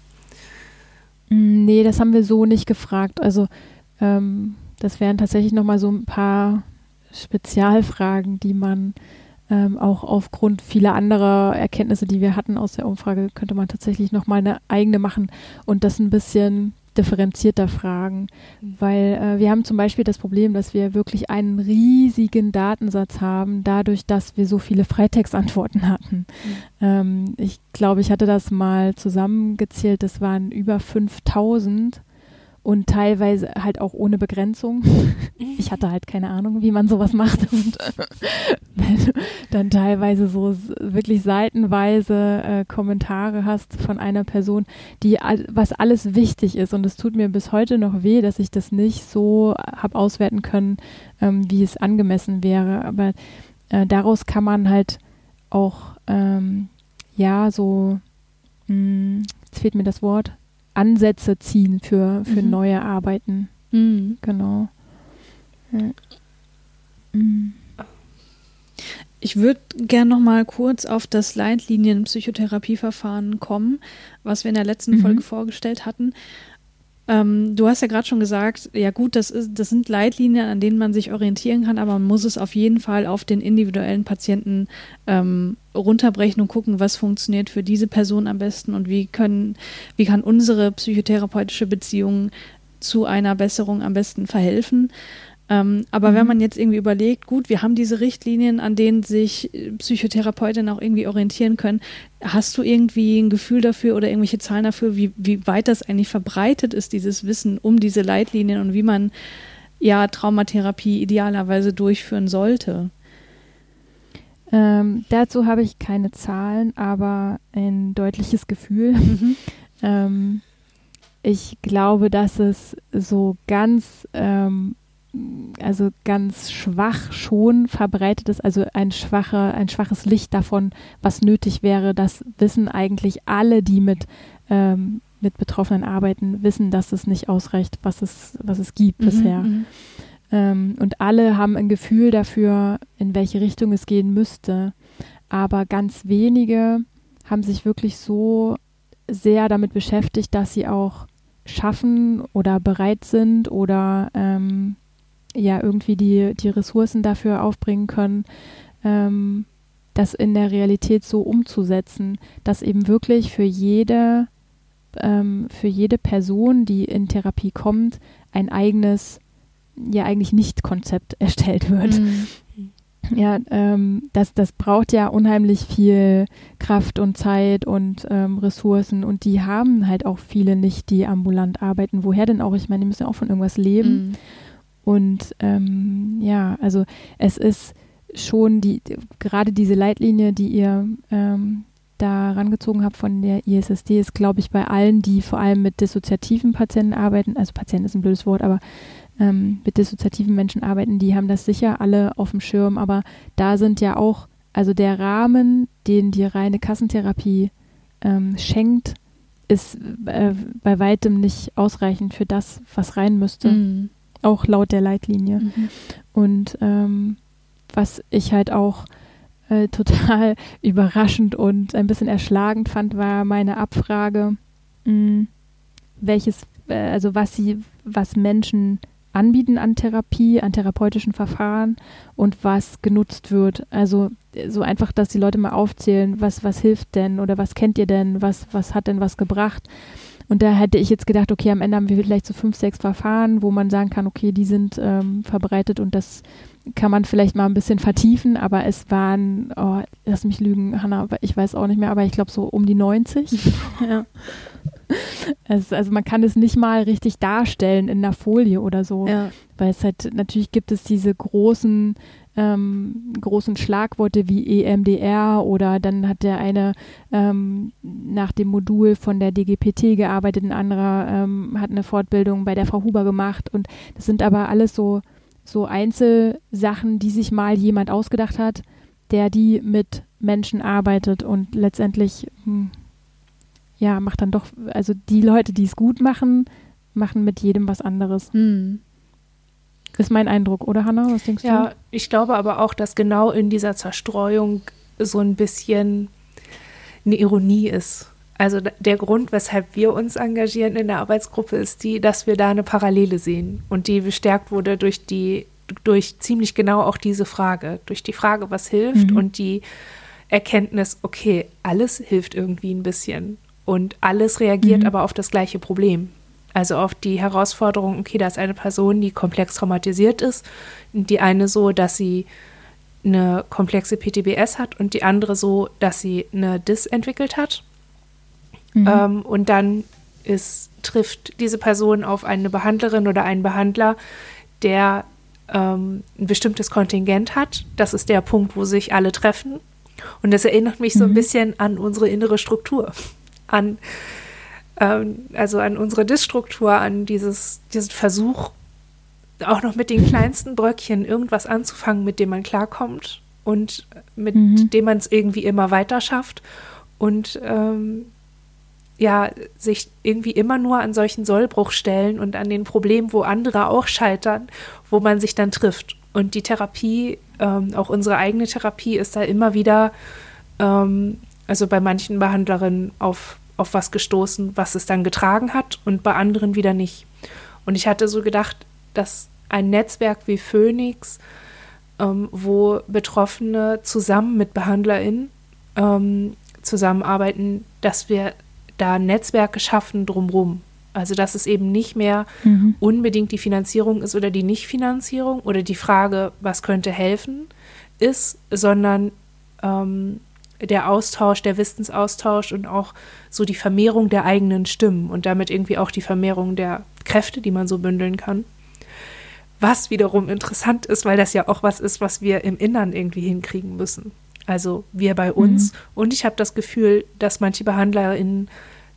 Mm, nee, das haben wir so nicht gefragt. Also ähm, das wären tatsächlich nochmal so ein paar Spezialfragen, die man ähm, auch aufgrund vieler anderer Erkenntnisse, die wir hatten aus der Umfrage, könnte man tatsächlich nochmal eine eigene machen und das ein bisschen differenzierter fragen, mhm. weil äh, wir haben zum Beispiel das Problem, dass wir wirklich einen riesigen Datensatz haben, dadurch, dass wir so viele Freitextantworten hatten. Mhm. Ähm, ich glaube, ich hatte das mal zusammengezählt, das waren über 5000 und teilweise halt auch ohne Begrenzung. Ich hatte halt keine Ahnung, wie man sowas macht und wenn du dann teilweise so wirklich seitenweise äh, Kommentare hast von einer Person, die was alles wichtig ist und es tut mir bis heute noch weh, dass ich das nicht so habe auswerten können, ähm, wie es angemessen wäre. Aber äh, daraus kann man halt auch ähm, ja so mh, hm, jetzt fehlt mir das Wort Ansätze ziehen für, für mhm. neue Arbeiten. Mhm. Genau. Ja. Mhm. Ich würde gerne noch mal kurz auf das Leitlinien-Psychotherapieverfahren kommen, was wir in der letzten mhm. Folge vorgestellt hatten. Ähm, du hast ja gerade schon gesagt, ja gut, das, ist, das sind Leitlinien, an denen man sich orientieren kann, aber man muss es auf jeden Fall auf den individuellen Patienten ähm, runterbrechen und gucken, was funktioniert für diese Person am besten und wie können, wie kann unsere psychotherapeutische Beziehung zu einer Besserung am besten verhelfen. Ähm, aber mhm. wenn man jetzt irgendwie überlegt, gut, wir haben diese Richtlinien, an denen sich äh, Psychotherapeutinnen auch irgendwie orientieren können, hast du irgendwie ein Gefühl dafür oder irgendwelche Zahlen dafür, wie, wie weit das eigentlich verbreitet ist, dieses Wissen um diese Leitlinien und wie man ja Traumatherapie idealerweise durchführen sollte? Ähm, dazu habe ich keine Zahlen, aber ein deutliches Gefühl. Mhm. ähm, ich glaube, dass es so ganz ähm, also ganz schwach schon verbreitet ist, also ein, schwacher, ein schwaches Licht davon, was nötig wäre. Das wissen eigentlich alle, die mit, ähm, mit Betroffenen arbeiten, wissen, dass es nicht ausreicht, was es, was es gibt mhm, bisher. Mhm. Ähm, und alle haben ein Gefühl dafür, in welche Richtung es gehen müsste. Aber ganz wenige haben sich wirklich so sehr damit beschäftigt, dass sie auch schaffen oder bereit sind oder ähm, ja irgendwie die, die Ressourcen dafür aufbringen können, ähm, das in der Realität so umzusetzen, dass eben wirklich für jede, ähm, für jede Person, die in Therapie kommt, ein eigenes, ja eigentlich Nicht-Konzept erstellt wird. Mhm. Ja, ähm, das, das braucht ja unheimlich viel Kraft und Zeit und ähm, Ressourcen und die haben halt auch viele nicht, die ambulant arbeiten. Woher denn auch? Ich meine, die müssen ja auch von irgendwas leben. Mhm. Und ähm, ja, also es ist schon die, gerade diese Leitlinie, die ihr ähm, da rangezogen habt von der ISSD, ist, glaube ich, bei allen, die vor allem mit dissoziativen Patienten arbeiten, also Patient ist ein blödes Wort, aber ähm, mit dissoziativen Menschen arbeiten, die haben das sicher alle auf dem Schirm, aber da sind ja auch, also der Rahmen, den die reine Kassentherapie ähm, schenkt, ist äh, bei weitem nicht ausreichend für das, was rein müsste. Mhm auch laut der Leitlinie. Mhm. Und ähm, was ich halt auch äh, total überraschend und ein bisschen erschlagend fand, war meine Abfrage, mh, hm, welches, äh, also was sie, was Menschen anbieten an Therapie, an therapeutischen Verfahren und was genutzt wird. Also so einfach, dass die Leute mal aufzählen, was, was hilft denn oder was kennt ihr denn, was, was hat denn was gebracht. Und da hätte ich jetzt gedacht, okay, am Ende haben wir vielleicht so fünf, sechs Verfahren, wo man sagen kann, okay, die sind ähm, verbreitet und das kann man vielleicht mal ein bisschen vertiefen, aber es waren, oh, lass mich lügen, Hanna, ich weiß auch nicht mehr, aber ich glaube so um die 90. ja. Es, also man kann es nicht mal richtig darstellen in einer Folie oder so, ja. weil es halt natürlich gibt es diese großen ähm, großen Schlagworte wie EMDR oder dann hat der eine ähm, nach dem Modul von der DGPT gearbeitet, ein anderer ähm, hat eine Fortbildung bei der Frau Huber gemacht und das sind aber alles so, so Einzelsachen, die sich mal jemand ausgedacht hat, der die mit Menschen arbeitet und letztendlich hm, ja, macht dann doch, also die Leute, die es gut machen, machen mit jedem was anderes. Hm. Ist mein Eindruck, oder Hanna? Was denkst ja, du? Ja, ich glaube aber auch, dass genau in dieser Zerstreuung so ein bisschen eine Ironie ist. Also der Grund, weshalb wir uns engagieren in der Arbeitsgruppe, ist die, dass wir da eine Parallele sehen und die bestärkt wurde durch die, durch ziemlich genau auch diese Frage, durch die Frage, was hilft mhm. und die Erkenntnis, okay, alles hilft irgendwie ein bisschen und alles reagiert mhm. aber auf das gleiche Problem. Also auf die Herausforderung, okay, da ist eine Person, die komplex traumatisiert ist, die eine so, dass sie eine komplexe PTBS hat und die andere so, dass sie eine DIS entwickelt hat. Mhm. Ähm, und dann ist, trifft diese Person auf eine Behandlerin oder einen Behandler, der ähm, ein bestimmtes Kontingent hat. Das ist der Punkt, wo sich alle treffen. Und das erinnert mich so ein mhm. bisschen an unsere innere Struktur, an ähm, also an unsere Dysstruktur, an dieses, diesen Versuch, auch noch mit den kleinsten Bröckchen irgendwas anzufangen, mit dem man klarkommt und mit mhm. dem man es irgendwie immer weiter schafft und ähm, ja, sich irgendwie immer nur an solchen Sollbruchstellen und an den Problemen, wo andere auch scheitern, wo man sich dann trifft. Und die Therapie, ähm, auch unsere eigene Therapie, ist da immer wieder, ähm, also bei manchen Behandlerinnen auf, auf was gestoßen, was es dann getragen hat und bei anderen wieder nicht. Und ich hatte so gedacht, dass ein Netzwerk wie Phoenix, ähm, wo Betroffene zusammen mit BehandlerInnen ähm, zusammenarbeiten, dass wir da Netzwerke schaffen drumherum. Also dass es eben nicht mehr mhm. unbedingt die Finanzierung ist oder die Nichtfinanzierung oder die Frage, was könnte helfen, ist, sondern ähm, der Austausch, der Wissensaustausch und auch so die Vermehrung der eigenen Stimmen und damit irgendwie auch die Vermehrung der Kräfte, die man so bündeln kann. Was wiederum interessant ist, weil das ja auch was ist, was wir im Innern irgendwie hinkriegen müssen. Also wir bei uns. Mhm. Und ich habe das Gefühl, dass manche BehandlerInnen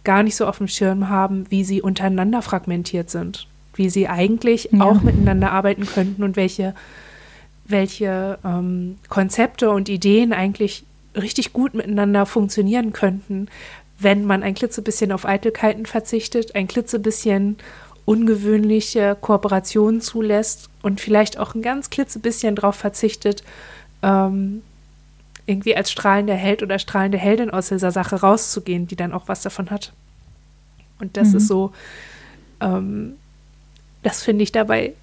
gar nicht so auf dem Schirm haben, wie sie untereinander fragmentiert sind. Wie sie eigentlich ja. auch miteinander arbeiten könnten und welche, welche ähm, Konzepte und Ideen eigentlich richtig gut miteinander funktionieren könnten, wenn man ein klitzebisschen auf Eitelkeiten verzichtet, ein klitzebisschen ungewöhnliche Kooperationen zulässt und vielleicht auch ein ganz klitzebisschen darauf verzichtet, ähm, irgendwie als strahlender Held oder strahlende Heldin aus dieser Sache rauszugehen, die dann auch was davon hat. Und das mhm. ist so, ähm, das finde ich dabei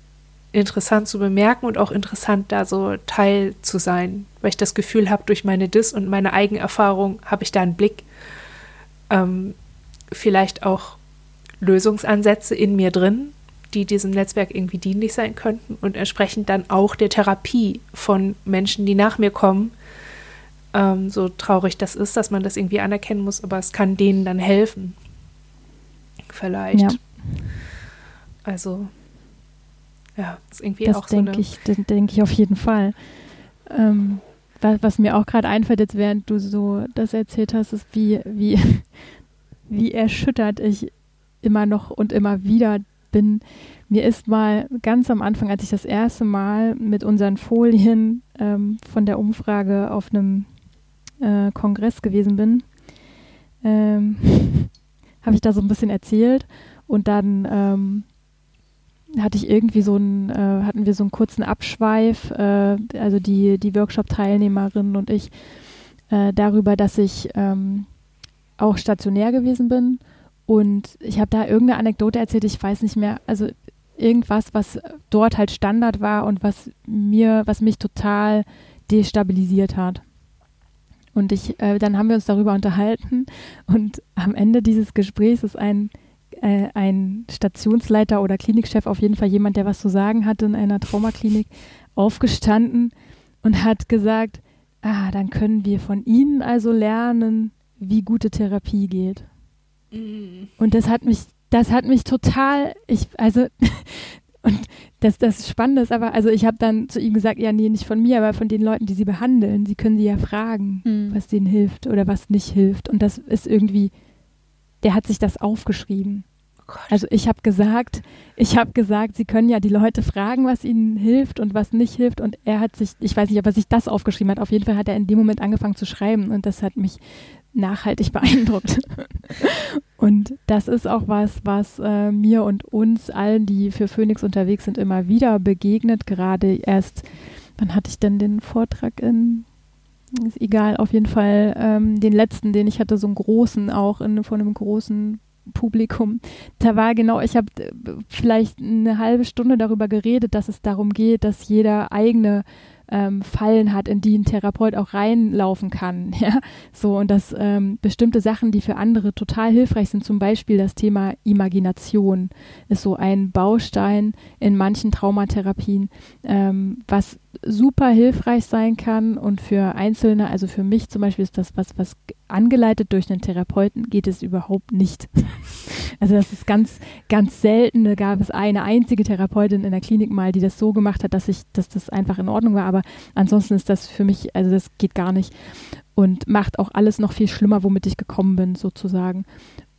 interessant zu bemerken und auch interessant, da so Teil zu sein, weil ich das Gefühl habe, durch meine Dis und meine Eigenerfahrung habe ich da einen Blick, ähm, vielleicht auch Lösungsansätze in mir drin, die diesem Netzwerk irgendwie dienlich sein könnten und entsprechend dann auch der Therapie von Menschen, die nach mir kommen, ähm, so traurig das ist, dass man das irgendwie anerkennen muss, aber es kann denen dann helfen. Vielleicht. Ja. Also, ja, ist irgendwie das auch so eine. Ich, das denke ich auf jeden Fall. Ähm, was, was, mir auch gerade einfällt, jetzt während du so das erzählt hast, ist, wie, wie, wie erschüttert ich immer noch und immer wieder bin. Mir ist mal ganz am Anfang, als ich das erste Mal mit unseren Folien ähm, von der Umfrage auf einem äh, Kongress gewesen bin, ähm, habe ich da so ein bisschen erzählt und dann ähm, hatte ich irgendwie so einen, äh, hatten wir so einen kurzen Abschweif, äh, also die, die Workshop-Teilnehmerinnen und ich, äh, darüber, dass ich ähm, auch stationär gewesen bin und ich habe da irgendeine Anekdote erzählt, ich weiß nicht mehr, also irgendwas, was dort halt Standard war und was mir, was mich total destabilisiert hat. Und ich, äh, dann haben wir uns darüber unterhalten und am Ende dieses Gesprächs ist ein, äh, ein Stationsleiter oder Klinikchef, auf jeden Fall jemand, der was zu sagen hatte in einer Traumaklinik, aufgestanden und hat gesagt, ah, dann können wir von Ihnen also lernen, wie gute Therapie geht. Mhm. Und das hat mich, das hat mich total, ich, also Und das, das Spannende ist aber, also ich habe dann zu ihm gesagt, ja, nee, nicht von mir, aber von den Leuten, die sie behandeln. Sie können sie ja fragen, mhm. was denen hilft oder was nicht hilft. Und das ist irgendwie, der hat sich das aufgeschrieben. Oh also ich habe gesagt, ich habe gesagt, sie können ja die Leute fragen, was ihnen hilft und was nicht hilft. Und er hat sich, ich weiß nicht, ob er sich das aufgeschrieben hat. Auf jeden Fall hat er in dem Moment angefangen zu schreiben und das hat mich nachhaltig beeindruckt. und das ist auch was, was äh, mir und uns allen, die für Phoenix unterwegs sind, immer wieder begegnet. Gerade erst, wann hatte ich denn den Vortrag in? Ist egal, auf jeden Fall ähm, den letzten, den ich hatte, so einen großen auch in, von einem großen Publikum. Da war genau, ich habe äh, vielleicht eine halbe Stunde darüber geredet, dass es darum geht, dass jeder eigene ähm, Fallen hat, in die ein Therapeut auch reinlaufen kann. Ja? So, und dass ähm, bestimmte Sachen, die für andere total hilfreich sind, zum Beispiel das Thema Imagination, ist so ein Baustein in manchen Traumatherapien, ähm, was super hilfreich sein kann und für Einzelne, also für mich zum Beispiel ist das was, was angeleitet durch einen Therapeuten geht es überhaupt nicht. Also das ist ganz, ganz selten. Da gab es eine einzige Therapeutin in der Klinik mal, die das so gemacht hat, dass ich, dass das einfach in Ordnung war. Aber ansonsten ist das für mich, also das geht gar nicht und macht auch alles noch viel schlimmer, womit ich gekommen bin, sozusagen.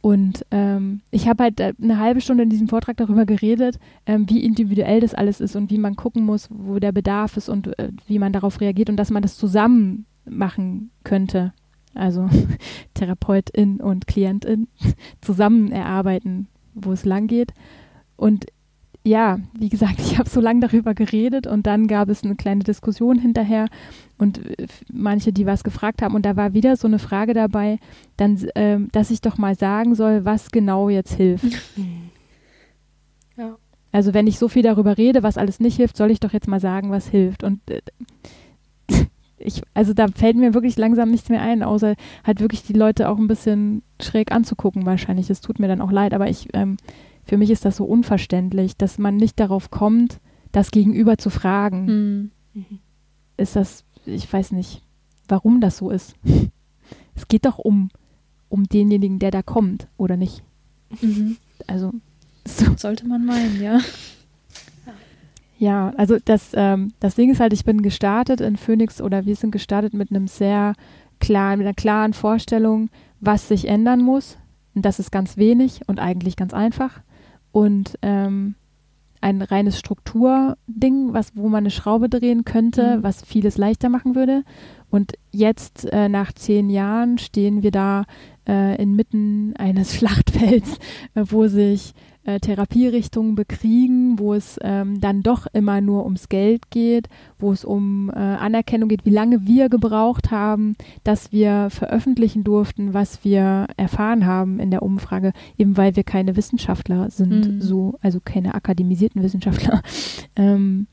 Und ähm, ich habe halt äh, eine halbe Stunde in diesem Vortrag darüber geredet, ähm, wie individuell das alles ist und wie man gucken muss, wo der Bedarf ist und äh, wie man darauf reagiert und dass man das zusammen machen könnte. Also Therapeutin und Klientin zusammen erarbeiten, wo es lang geht. Und ja, wie gesagt, ich habe so lange darüber geredet und dann gab es eine kleine Diskussion hinterher und äh, manche, die was gefragt haben und da war wieder so eine Frage dabei, dann, äh, dass ich doch mal sagen soll, was genau jetzt hilft. Ja. Also wenn ich so viel darüber rede, was alles nicht hilft, soll ich doch jetzt mal sagen, was hilft. Und äh, ich, also da fällt mir wirklich langsam nichts mehr ein, außer halt wirklich die Leute auch ein bisschen schräg anzugucken wahrscheinlich. Es tut mir dann auch leid, aber ich ähm, für mich ist das so unverständlich, dass man nicht darauf kommt, das Gegenüber zu fragen. Mhm. Ist das, ich weiß nicht, warum das so ist. Es geht doch um, um denjenigen, der da kommt, oder nicht? Mhm. Also so. sollte man meinen, ja. Ja, also das, ähm, das Ding ist halt, ich bin gestartet in Phoenix oder wir sind gestartet mit einem sehr klaren, mit einer klaren Vorstellung, was sich ändern muss. Und das ist ganz wenig und eigentlich ganz einfach und ähm, ein reines Strukturding, was, wo man eine Schraube drehen könnte, mhm. was vieles leichter machen würde. Und jetzt, äh, nach zehn Jahren, stehen wir da äh, inmitten eines Schlachtfelds, äh, wo sich äh, Therapierichtungen bekriegen, wo es ähm, dann doch immer nur ums Geld geht, wo es um äh, Anerkennung geht, wie lange wir gebraucht haben, dass wir veröffentlichen durften, was wir erfahren haben in der Umfrage, eben weil wir keine Wissenschaftler sind, mhm. so, also keine akademisierten Wissenschaftler. ähm,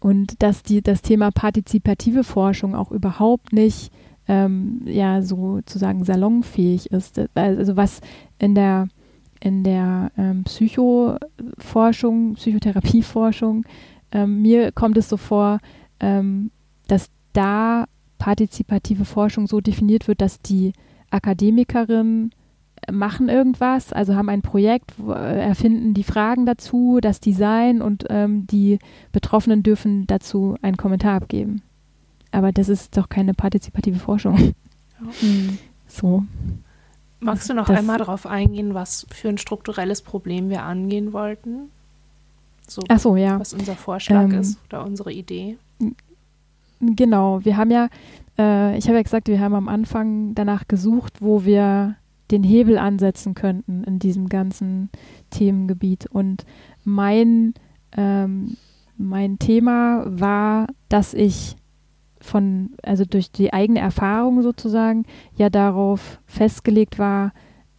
und dass die, das Thema partizipative Forschung auch überhaupt nicht ähm, ja sozusagen salonfähig ist. Also was in der in der ähm, Psychoforschung, Psychotherapieforschung, ähm, mir kommt es so vor, ähm, dass da partizipative Forschung so definiert wird, dass die Akademikerinnen machen irgendwas, also haben ein Projekt, äh, erfinden die Fragen dazu, das Design und ähm, die Betroffenen dürfen dazu einen Kommentar abgeben. Aber das ist doch keine partizipative Forschung. Ja. So. Magst du noch einmal darauf eingehen, was für ein strukturelles Problem wir angehen wollten? So, Ach so, ja. Was unser Vorschlag ähm, ist oder unsere Idee? Genau, wir haben ja, äh, ich habe ja gesagt, wir haben am Anfang danach gesucht, wo wir den Hebel ansetzen könnten in diesem ganzen Themengebiet. Und mein, ähm, mein Thema war, dass ich von, also durch die eigene Erfahrung sozusagen, ja darauf festgelegt war,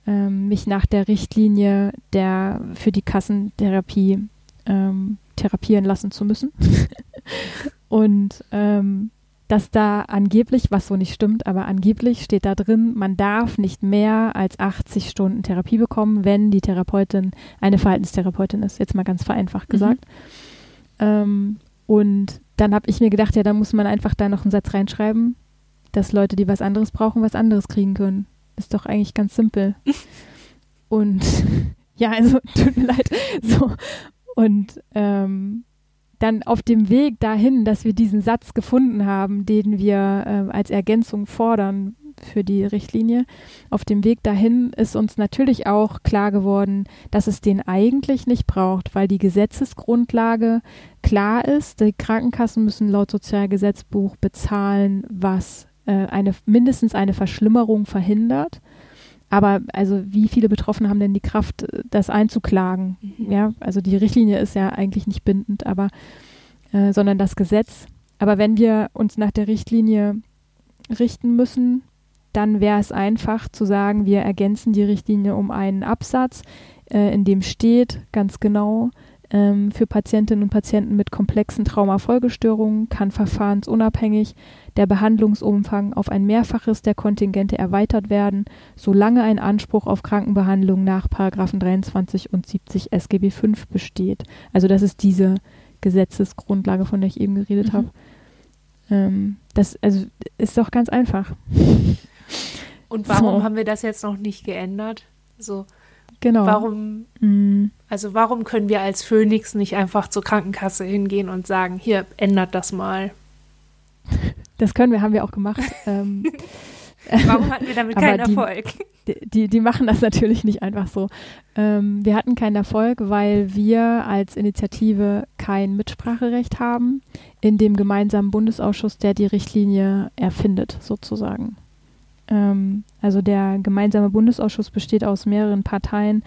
ähm, mich nach der Richtlinie der für die Kassentherapie ähm, therapieren lassen zu müssen. Und ähm, dass da angeblich, was so nicht stimmt, aber angeblich steht da drin, man darf nicht mehr als 80 Stunden Therapie bekommen, wenn die Therapeutin eine Verhaltenstherapeutin ist, jetzt mal ganz vereinfacht mhm. gesagt. Mhm. Ähm, und dann habe ich mir gedacht, ja, da muss man einfach da noch einen Satz reinschreiben, dass Leute, die was anderes brauchen, was anderes kriegen können. Ist doch eigentlich ganz simpel. Und ja, also tut mir leid. So. Und ähm, dann auf dem Weg dahin, dass wir diesen Satz gefunden haben, den wir äh, als Ergänzung fordern für die Richtlinie, auf dem Weg dahin ist uns natürlich auch klar geworden, dass es den eigentlich nicht braucht, weil die Gesetzesgrundlage klar ist. Die Krankenkassen müssen laut Sozialgesetzbuch bezahlen, was äh, eine mindestens eine Verschlimmerung verhindert. Aber also wie viele Betroffene haben denn die Kraft, das einzuklagen? Mhm. Ja, also die Richtlinie ist ja eigentlich nicht bindend, aber äh, sondern das Gesetz. Aber wenn wir uns nach der Richtlinie richten müssen, dann wäre es einfach zu sagen, wir ergänzen die Richtlinie um einen Absatz, äh, in dem steht ganz genau, ähm, für Patientinnen und Patienten mit komplexen Traumafolgestörungen kann verfahrensunabhängig der Behandlungsumfang auf ein Mehrfaches der Kontingente erweitert werden, solange ein Anspruch auf Krankenbehandlung nach 23 und 70 SGB V besteht. Also das ist diese Gesetzesgrundlage, von der ich eben geredet mhm. habe. Ähm, das also ist doch ganz einfach. Und warum so. haben wir das jetzt noch nicht geändert? So, genau. Warum, mhm. also warum können wir als Phoenix nicht einfach zur Krankenkasse hingehen und sagen, hier, ändert das mal? Das können wir, haben wir auch gemacht. ähm, Warum hatten wir damit keinen die, Erfolg? Die, die, die, machen das natürlich nicht einfach so. Ähm, wir hatten keinen Erfolg, weil wir als Initiative kein Mitspracherecht haben in dem gemeinsamen Bundesausschuss, der die Richtlinie erfindet, sozusagen. Ähm, also der gemeinsame Bundesausschuss besteht aus mehreren Parteien,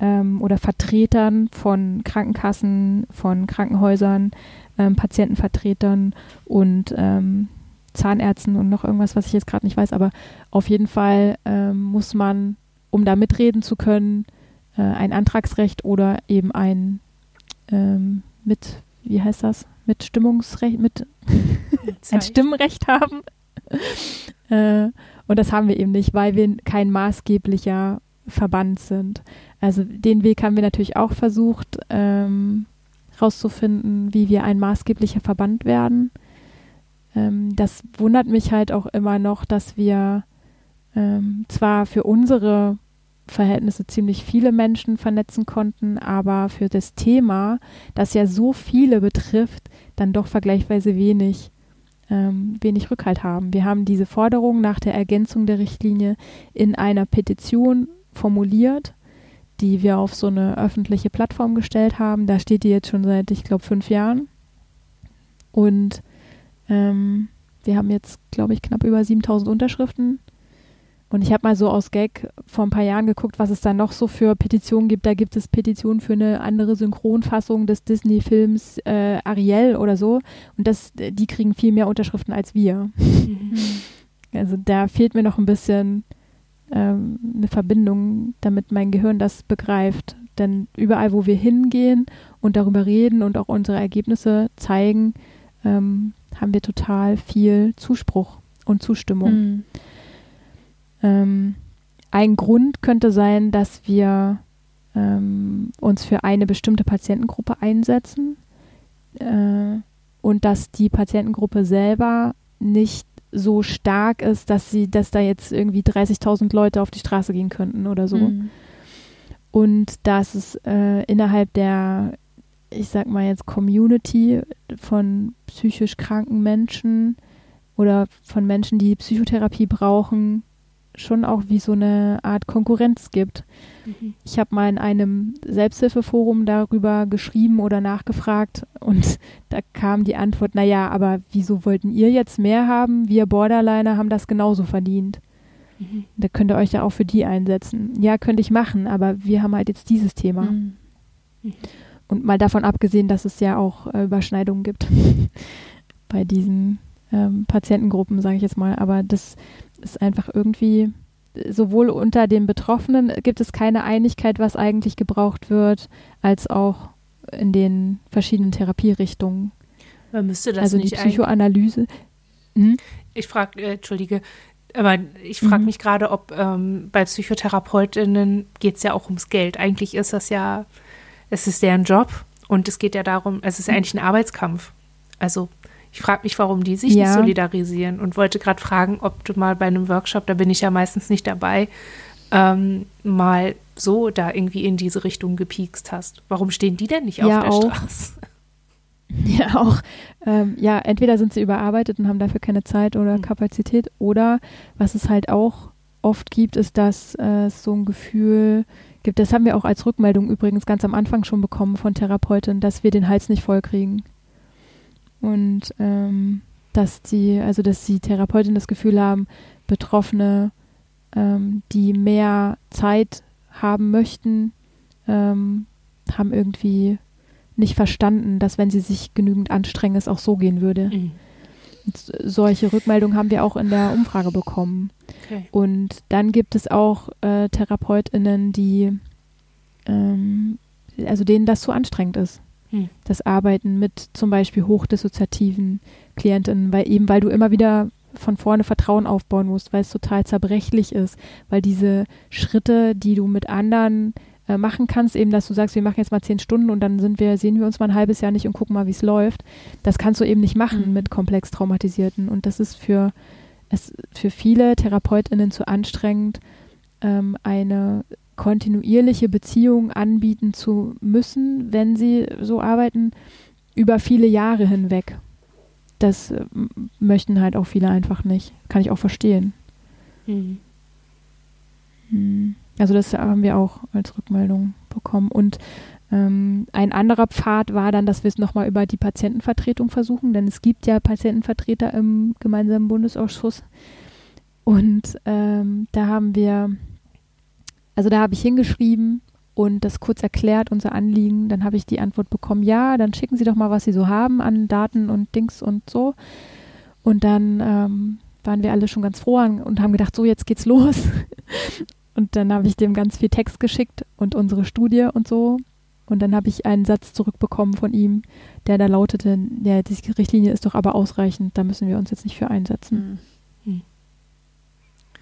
ähm, oder Vertretern von Krankenkassen, von Krankenhäusern, ähm, Patientenvertretern und ähm, Zahnärzten und noch irgendwas, was ich jetzt gerade nicht weiß, aber auf jeden Fall ähm, muss man, um da mitreden zu können, äh, ein Antragsrecht oder eben ein ähm, mit, wie heißt das, mit Stimmungsrecht, mit ein Stimmrecht haben. äh, und das haben wir eben nicht, weil wir kein maßgeblicher Verband sind. Also den Weg haben wir natürlich auch versucht, ähm, rauszufinden, wie wir ein maßgeblicher Verband werden. Ähm, das wundert mich halt auch immer noch, dass wir ähm, zwar für unsere Verhältnisse ziemlich viele Menschen vernetzen konnten, aber für das Thema, das ja so viele betrifft, dann doch vergleichsweise wenig, ähm, wenig Rückhalt haben. Wir haben diese Forderung nach der Ergänzung der Richtlinie in einer Petition formuliert, die wir auf so eine öffentliche Plattform gestellt haben. Da steht die jetzt schon seit, ich glaube, fünf Jahren. Und ähm, wir haben jetzt, glaube ich, knapp über 7000 Unterschriften und ich habe mal so aus Gag vor ein paar Jahren geguckt, was es da noch so für Petitionen gibt. Da gibt es Petitionen für eine andere Synchronfassung des Disney-Films äh, Ariel oder so. Und das, die kriegen viel mehr Unterschriften als wir. Mhm. Also da fehlt mir noch ein bisschen ähm, eine Verbindung, damit mein Gehirn das begreift. Denn überall, wo wir hingehen und darüber reden und auch unsere Ergebnisse zeigen, ähm, haben wir total viel Zuspruch und Zustimmung. Mhm. Ähm, ein Grund könnte sein, dass wir ähm, uns für eine bestimmte Patientengruppe einsetzen äh, und dass die Patientengruppe selber nicht so stark ist, dass sie, dass da jetzt irgendwie 30.000 Leute auf die Straße gehen könnten oder so. Mhm. Und dass es äh, innerhalb der, ich sag mal jetzt Community von psychisch kranken Menschen oder von Menschen, die Psychotherapie brauchen, schon auch wie so eine Art Konkurrenz gibt. Mhm. Ich habe mal in einem Selbsthilfeforum darüber geschrieben oder nachgefragt und da kam die Antwort, naja, aber wieso wollten ihr jetzt mehr haben? Wir Borderliner haben das genauso verdient. Mhm. Da könnt ihr euch ja auch für die einsetzen. Ja, könnte ich machen, aber wir haben halt jetzt dieses Thema. Mhm. mhm. Und mal davon abgesehen, dass es ja auch äh, Überschneidungen gibt bei diesen ähm, Patientengruppen, sage ich jetzt mal. Aber das ist einfach irgendwie sowohl unter den Betroffenen gibt es keine Einigkeit, was eigentlich gebraucht wird, als auch in den verschiedenen Therapierichtungen. Man müsste das also nicht die Psychoanalyse. Hm? Ich frage, äh, entschuldige, aber ich frage mhm. mich gerade, ob ähm, bei Psychotherapeutinnen geht es ja auch ums Geld. Eigentlich ist das ja, es ist deren Job und es geht ja darum, es ist ja mhm. eigentlich ein Arbeitskampf. Also ich frage mich, warum die sich ja. nicht solidarisieren und wollte gerade fragen, ob du mal bei einem Workshop, da bin ich ja meistens nicht dabei, ähm, mal so da irgendwie in diese Richtung gepiekst hast. Warum stehen die denn nicht ja, auf der auch. Straße? Ja, auch. Ähm, ja, entweder sind sie überarbeitet und haben dafür keine Zeit oder mhm. Kapazität, oder was es halt auch oft gibt, ist, dass äh, es so ein Gefühl gibt, das haben wir auch als Rückmeldung übrigens ganz am Anfang schon bekommen von Therapeuten, dass wir den Hals nicht voll kriegen. Und ähm, dass die, also dass die Therapeutinnen das Gefühl haben, Betroffene, ähm, die mehr Zeit haben möchten, ähm, haben irgendwie nicht verstanden, dass wenn sie sich genügend anstrengen, es auch so gehen würde. Mhm. solche Rückmeldungen haben wir auch in der Umfrage bekommen. Okay. Und dann gibt es auch äh, TherapeutInnen, die ähm, also denen das zu anstrengend ist. Hm. Das Arbeiten mit zum Beispiel hochdissoziativen Klientinnen, weil eben, weil du immer wieder von vorne Vertrauen aufbauen musst, weil es total zerbrechlich ist, weil diese Schritte, die du mit anderen äh, machen kannst, eben, dass du sagst, wir machen jetzt mal zehn Stunden und dann sind wir, sehen wir uns mal ein halbes Jahr nicht und gucken mal, wie es läuft. Das kannst du eben nicht machen mhm. mit komplex traumatisierten. Und das ist für es für viele TherapeutInnen zu anstrengend, ähm, eine kontinuierliche Beziehung anbieten zu müssen, wenn sie so arbeiten, über viele Jahre hinweg. Das äh, möchten halt auch viele einfach nicht. Kann ich auch verstehen. Mhm. Also das haben wir auch als Rückmeldung bekommen. Und ähm, ein anderer Pfad war dann, dass wir es nochmal über die Patientenvertretung versuchen, denn es gibt ja Patientenvertreter im gemeinsamen Bundesausschuss. Und ähm, da haben wir also da habe ich hingeschrieben und das kurz erklärt, unser Anliegen. Dann habe ich die Antwort bekommen, ja, dann schicken Sie doch mal, was Sie so haben an Daten und Dings und so. Und dann ähm, waren wir alle schon ganz froh und haben gedacht, so, jetzt geht's los. Und dann habe ich dem ganz viel Text geschickt und unsere Studie und so. Und dann habe ich einen Satz zurückbekommen von ihm, der da lautete, ja, die Richtlinie ist doch aber ausreichend, da müssen wir uns jetzt nicht für einsetzen. Mhm.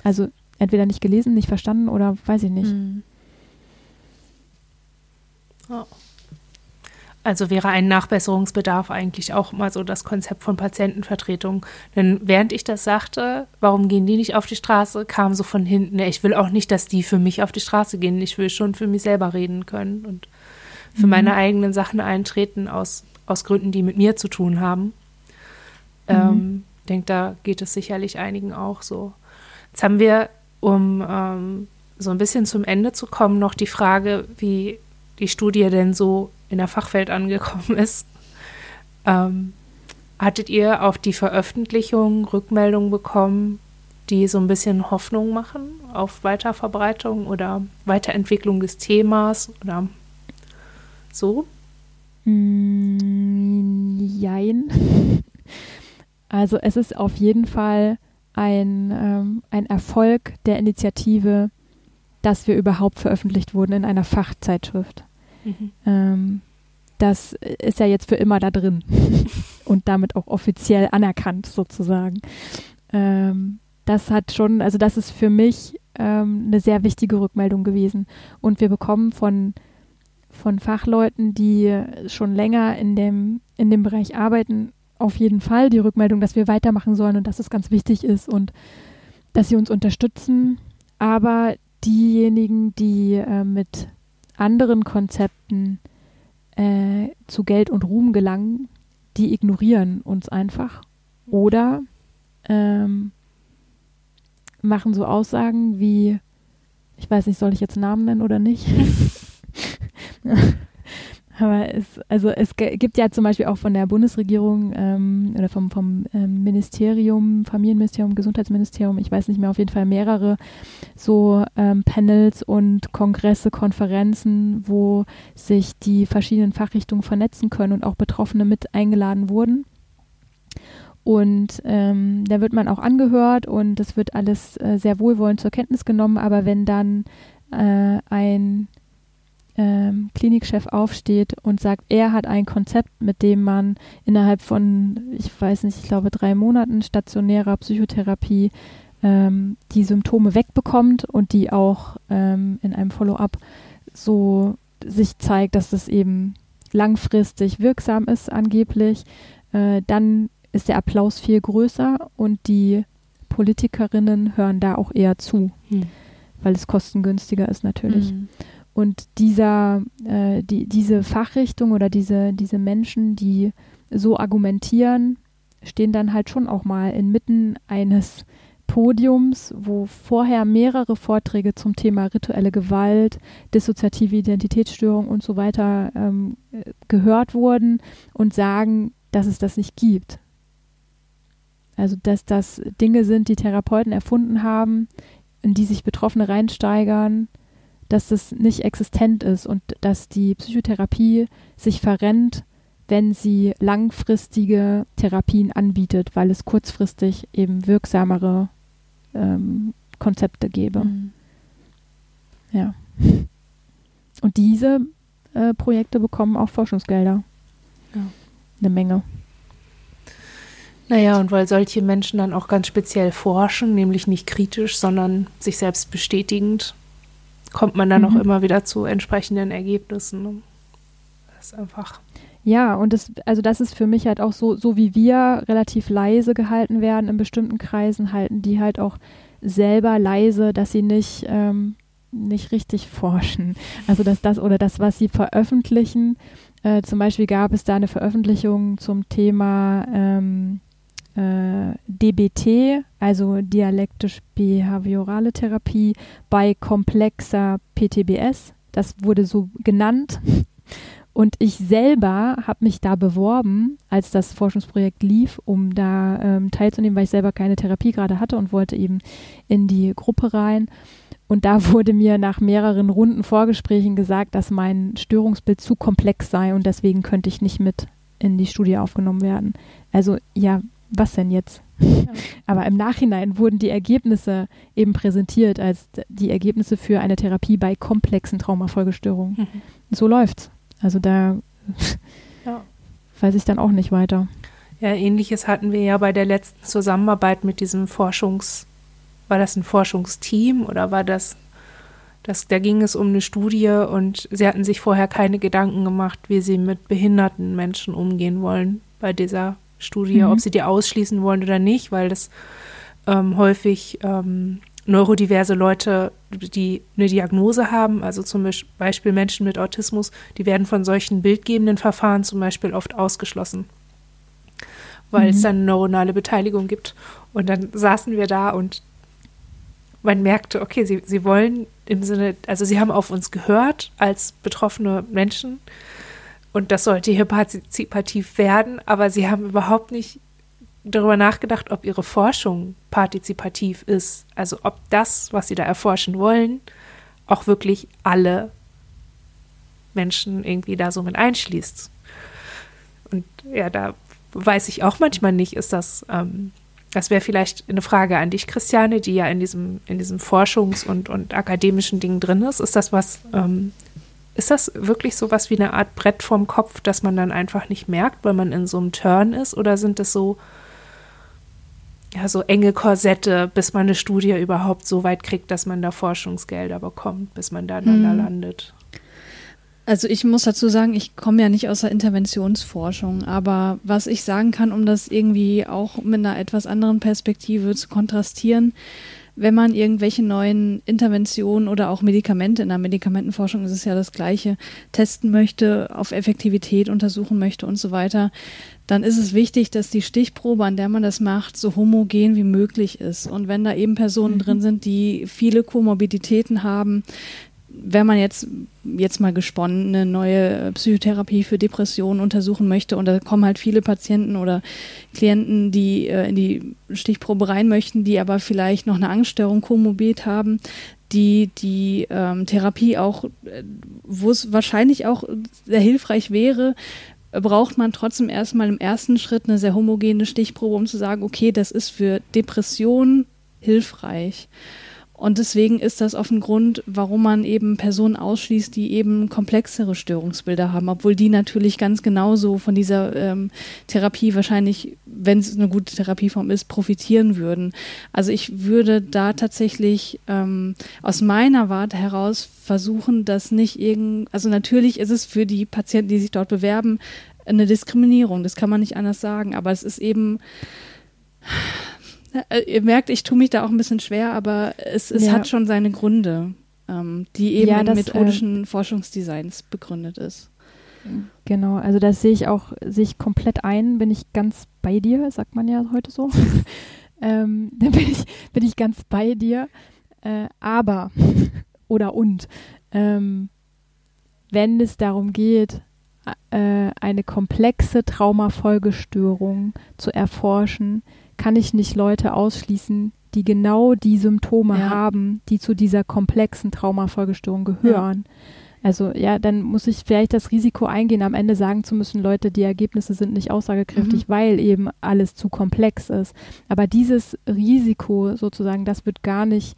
Also entweder nicht gelesen, nicht verstanden oder weiß ich nicht. Mhm. Oh. Also wäre ein Nachbesserungsbedarf eigentlich auch mal so das Konzept von Patientenvertretung. Denn während ich das sagte, warum gehen die nicht auf die Straße, kam so von hinten, ich will auch nicht, dass die für mich auf die Straße gehen. Ich will schon für mich selber reden können und für mhm. meine eigenen Sachen eintreten aus, aus Gründen, die mit mir zu tun haben. Ich mhm. ähm, denke, da geht es sicherlich einigen auch so. Jetzt haben wir, um ähm, so ein bisschen zum Ende zu kommen, noch die Frage, wie die Studie denn so in der Fachwelt angekommen ist. Ähm, hattet ihr auf die Veröffentlichung Rückmeldungen bekommen, die so ein bisschen Hoffnung machen auf Weiterverbreitung oder Weiterentwicklung des Themas oder so? Mm, jein. Also es ist auf jeden Fall ein, ähm, ein Erfolg der Initiative, dass wir überhaupt veröffentlicht wurden in einer Fachzeitschrift. Mhm. Ähm, das ist ja jetzt für immer da drin und damit auch offiziell anerkannt sozusagen. Ähm, das hat schon, also das ist für mich ähm, eine sehr wichtige Rückmeldung gewesen. Und wir bekommen von, von Fachleuten, die schon länger in dem, in dem Bereich arbeiten, auf jeden Fall die Rückmeldung, dass wir weitermachen sollen und dass es ganz wichtig ist und dass sie uns unterstützen. Aber diejenigen, die äh, mit anderen Konzepten äh, zu Geld und Ruhm gelangen, die ignorieren uns einfach oder ähm, machen so Aussagen wie, ich weiß nicht, soll ich jetzt Namen nennen oder nicht? Aber es, also es gibt ja zum Beispiel auch von der Bundesregierung ähm, oder vom, vom ähm, Ministerium, Familienministerium, Gesundheitsministerium, ich weiß nicht mehr, auf jeden Fall mehrere so ähm, Panels und Kongresse, Konferenzen, wo sich die verschiedenen Fachrichtungen vernetzen können und auch Betroffene mit eingeladen wurden. Und ähm, da wird man auch angehört und das wird alles äh, sehr wohlwollend zur Kenntnis genommen. Aber wenn dann äh, ein ähm, Klinikchef aufsteht und sagt, er hat ein Konzept, mit dem man innerhalb von, ich weiß nicht, ich glaube drei Monaten stationärer Psychotherapie ähm, die Symptome wegbekommt und die auch ähm, in einem Follow-up so sich zeigt, dass das eben langfristig wirksam ist angeblich, äh, dann ist der Applaus viel größer und die Politikerinnen hören da auch eher zu, hm. weil es kostengünstiger ist natürlich. Hm. Und dieser, äh, die, diese Fachrichtung oder diese, diese Menschen, die so argumentieren, stehen dann halt schon auch mal inmitten eines Podiums, wo vorher mehrere Vorträge zum Thema rituelle Gewalt, dissoziative Identitätsstörung und so weiter ähm, gehört wurden und sagen, dass es das nicht gibt. Also dass das Dinge sind, die Therapeuten erfunden haben, in die sich Betroffene reinsteigern dass das nicht existent ist und dass die Psychotherapie sich verrennt, wenn sie langfristige Therapien anbietet, weil es kurzfristig eben wirksamere ähm, Konzepte gäbe. Mhm. Ja. Und diese äh, Projekte bekommen auch Forschungsgelder. Ja. Eine Menge. Naja, und weil solche Menschen dann auch ganz speziell forschen, nämlich nicht kritisch, sondern sich selbst bestätigend, kommt man dann mhm. auch immer wieder zu entsprechenden Ergebnissen. Ne? Das ist einfach. Ja, und das, also das ist für mich halt auch so, so wie wir relativ leise gehalten werden in bestimmten Kreisen, halten die halt auch selber leise, dass sie nicht, ähm, nicht richtig forschen. Also dass das oder das, was sie veröffentlichen, äh, zum Beispiel gab es da eine Veröffentlichung zum Thema ähm, äh, DBT, also dialektisch-behaviorale Therapie, bei komplexer PTBS. Das wurde so genannt. Und ich selber habe mich da beworben, als das Forschungsprojekt lief, um da ähm, teilzunehmen, weil ich selber keine Therapie gerade hatte und wollte eben in die Gruppe rein. Und da wurde mir nach mehreren Runden Vorgesprächen gesagt, dass mein Störungsbild zu komplex sei und deswegen könnte ich nicht mit in die Studie aufgenommen werden. Also ja, was denn jetzt? Ja. Aber im Nachhinein wurden die Ergebnisse eben präsentiert als die Ergebnisse für eine Therapie bei komplexen Traumafolgestörungen. Mhm. So läuft's. Also da ja. weiß ich dann auch nicht weiter. Ja, ähnliches hatten wir ja bei der letzten Zusammenarbeit mit diesem Forschungs- war das ein Forschungsteam oder war das, das, da ging es um eine Studie und sie hatten sich vorher keine Gedanken gemacht, wie sie mit behinderten Menschen umgehen wollen bei dieser Studie, mhm. ob sie die ausschließen wollen oder nicht, weil das ähm, häufig ähm, neurodiverse Leute, die eine Diagnose haben, also zum Beispiel Menschen mit Autismus, die werden von solchen bildgebenden Verfahren zum Beispiel oft ausgeschlossen, weil mhm. es dann neuronale Beteiligung gibt. Und dann saßen wir da und man merkte, okay, sie, sie wollen im Sinne, also sie haben auf uns gehört als betroffene Menschen und das sollte hier partizipativ werden, aber sie haben überhaupt nicht darüber nachgedacht, ob ihre Forschung partizipativ ist. Also ob das, was sie da erforschen wollen, auch wirklich alle Menschen irgendwie da so mit einschließt. Und ja, da weiß ich auch manchmal nicht, ist das ähm, das wäre vielleicht eine Frage an dich, Christiane, die ja in diesem, in diesem Forschungs- und, und akademischen Ding drin ist. Ist das was, ähm, ist das wirklich so was wie eine Art Brett vorm Kopf, das man dann einfach nicht merkt, weil man in so einem Turn ist? Oder sind das so, ja, so enge Korsette, bis man eine Studie überhaupt so weit kriegt, dass man da Forschungsgelder bekommt, bis man da dann hm. landet? Also ich muss dazu sagen, ich komme ja nicht aus der Interventionsforschung, aber was ich sagen kann, um das irgendwie auch mit einer etwas anderen Perspektive zu kontrastieren, wenn man irgendwelche neuen Interventionen oder auch Medikamente, in der Medikamentenforschung ist es ja das gleiche, testen möchte, auf Effektivität untersuchen möchte und so weiter, dann ist es wichtig, dass die Stichprobe, an der man das macht, so homogen wie möglich ist. Und wenn da eben Personen mhm. drin sind, die viele Komorbiditäten haben, wenn man jetzt, jetzt mal gesponnen, eine neue Psychotherapie für Depressionen untersuchen möchte und da kommen halt viele Patienten oder Klienten, die äh, in die Stichprobe rein möchten, die aber vielleicht noch eine Angststörung komorbid haben, die die ähm, Therapie auch, äh, wo es wahrscheinlich auch sehr hilfreich wäre, braucht man trotzdem erstmal im ersten Schritt eine sehr homogene Stichprobe, um zu sagen, okay, das ist für Depressionen hilfreich. Und deswegen ist das auf ein Grund, warum man eben Personen ausschließt, die eben komplexere Störungsbilder haben, obwohl die natürlich ganz genauso von dieser ähm, Therapie wahrscheinlich, wenn es eine gute Therapieform ist, profitieren würden. Also ich würde da tatsächlich ähm, aus meiner Warte heraus versuchen, dass nicht irgend, also natürlich ist es für die Patienten, die sich dort bewerben, eine Diskriminierung, das kann man nicht anders sagen, aber es ist eben ihr merkt, ich tue mich da auch ein bisschen schwer, aber es, es ja. hat schon seine Gründe, ähm, die eben ja, das, in methodischen äh, Forschungsdesigns begründet ist. Genau, also das sehe ich auch, sehe ich komplett ein, bin ich ganz bei dir, sagt man ja heute so. ähm, dann bin ich, bin ich ganz bei dir. Äh, aber oder und, ähm, wenn es darum geht, äh, eine komplexe Traumafolgestörung zu erforschen, kann ich nicht Leute ausschließen, die genau die Symptome ja. haben, die zu dieser komplexen Traumafolgestörung gehören. Ja. Also ja, dann muss ich vielleicht das Risiko eingehen, am Ende sagen zu müssen, Leute, die Ergebnisse sind nicht aussagekräftig, mhm. weil eben alles zu komplex ist. Aber dieses Risiko sozusagen, das wird gar nicht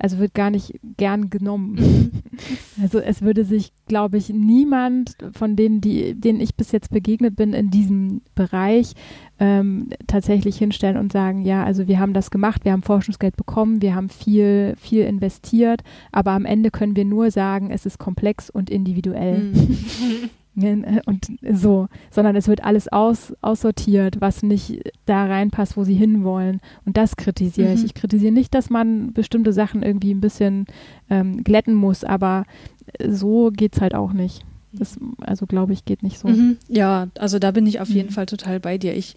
also wird gar nicht gern genommen. Mhm. also es würde sich, glaube ich, niemand von denen, die, denen ich bis jetzt begegnet bin in diesem Bereich, ähm, tatsächlich hinstellen und sagen, ja, also wir haben das gemacht, wir haben Forschungsgeld bekommen, wir haben viel, viel investiert, aber am Ende können wir nur sagen, es ist komplex und individuell. Äh, und so, sondern es wird alles aus, aussortiert, was nicht da reinpasst, wo sie hinwollen. Und das kritisiere mhm. ich. Ich kritisiere nicht, dass man bestimmte Sachen irgendwie ein bisschen ähm, glätten muss, aber so geht es halt auch nicht. Das, also glaube ich, geht nicht so. Mhm. Ja, also da bin ich auf jeden mhm. Fall total bei dir. Ich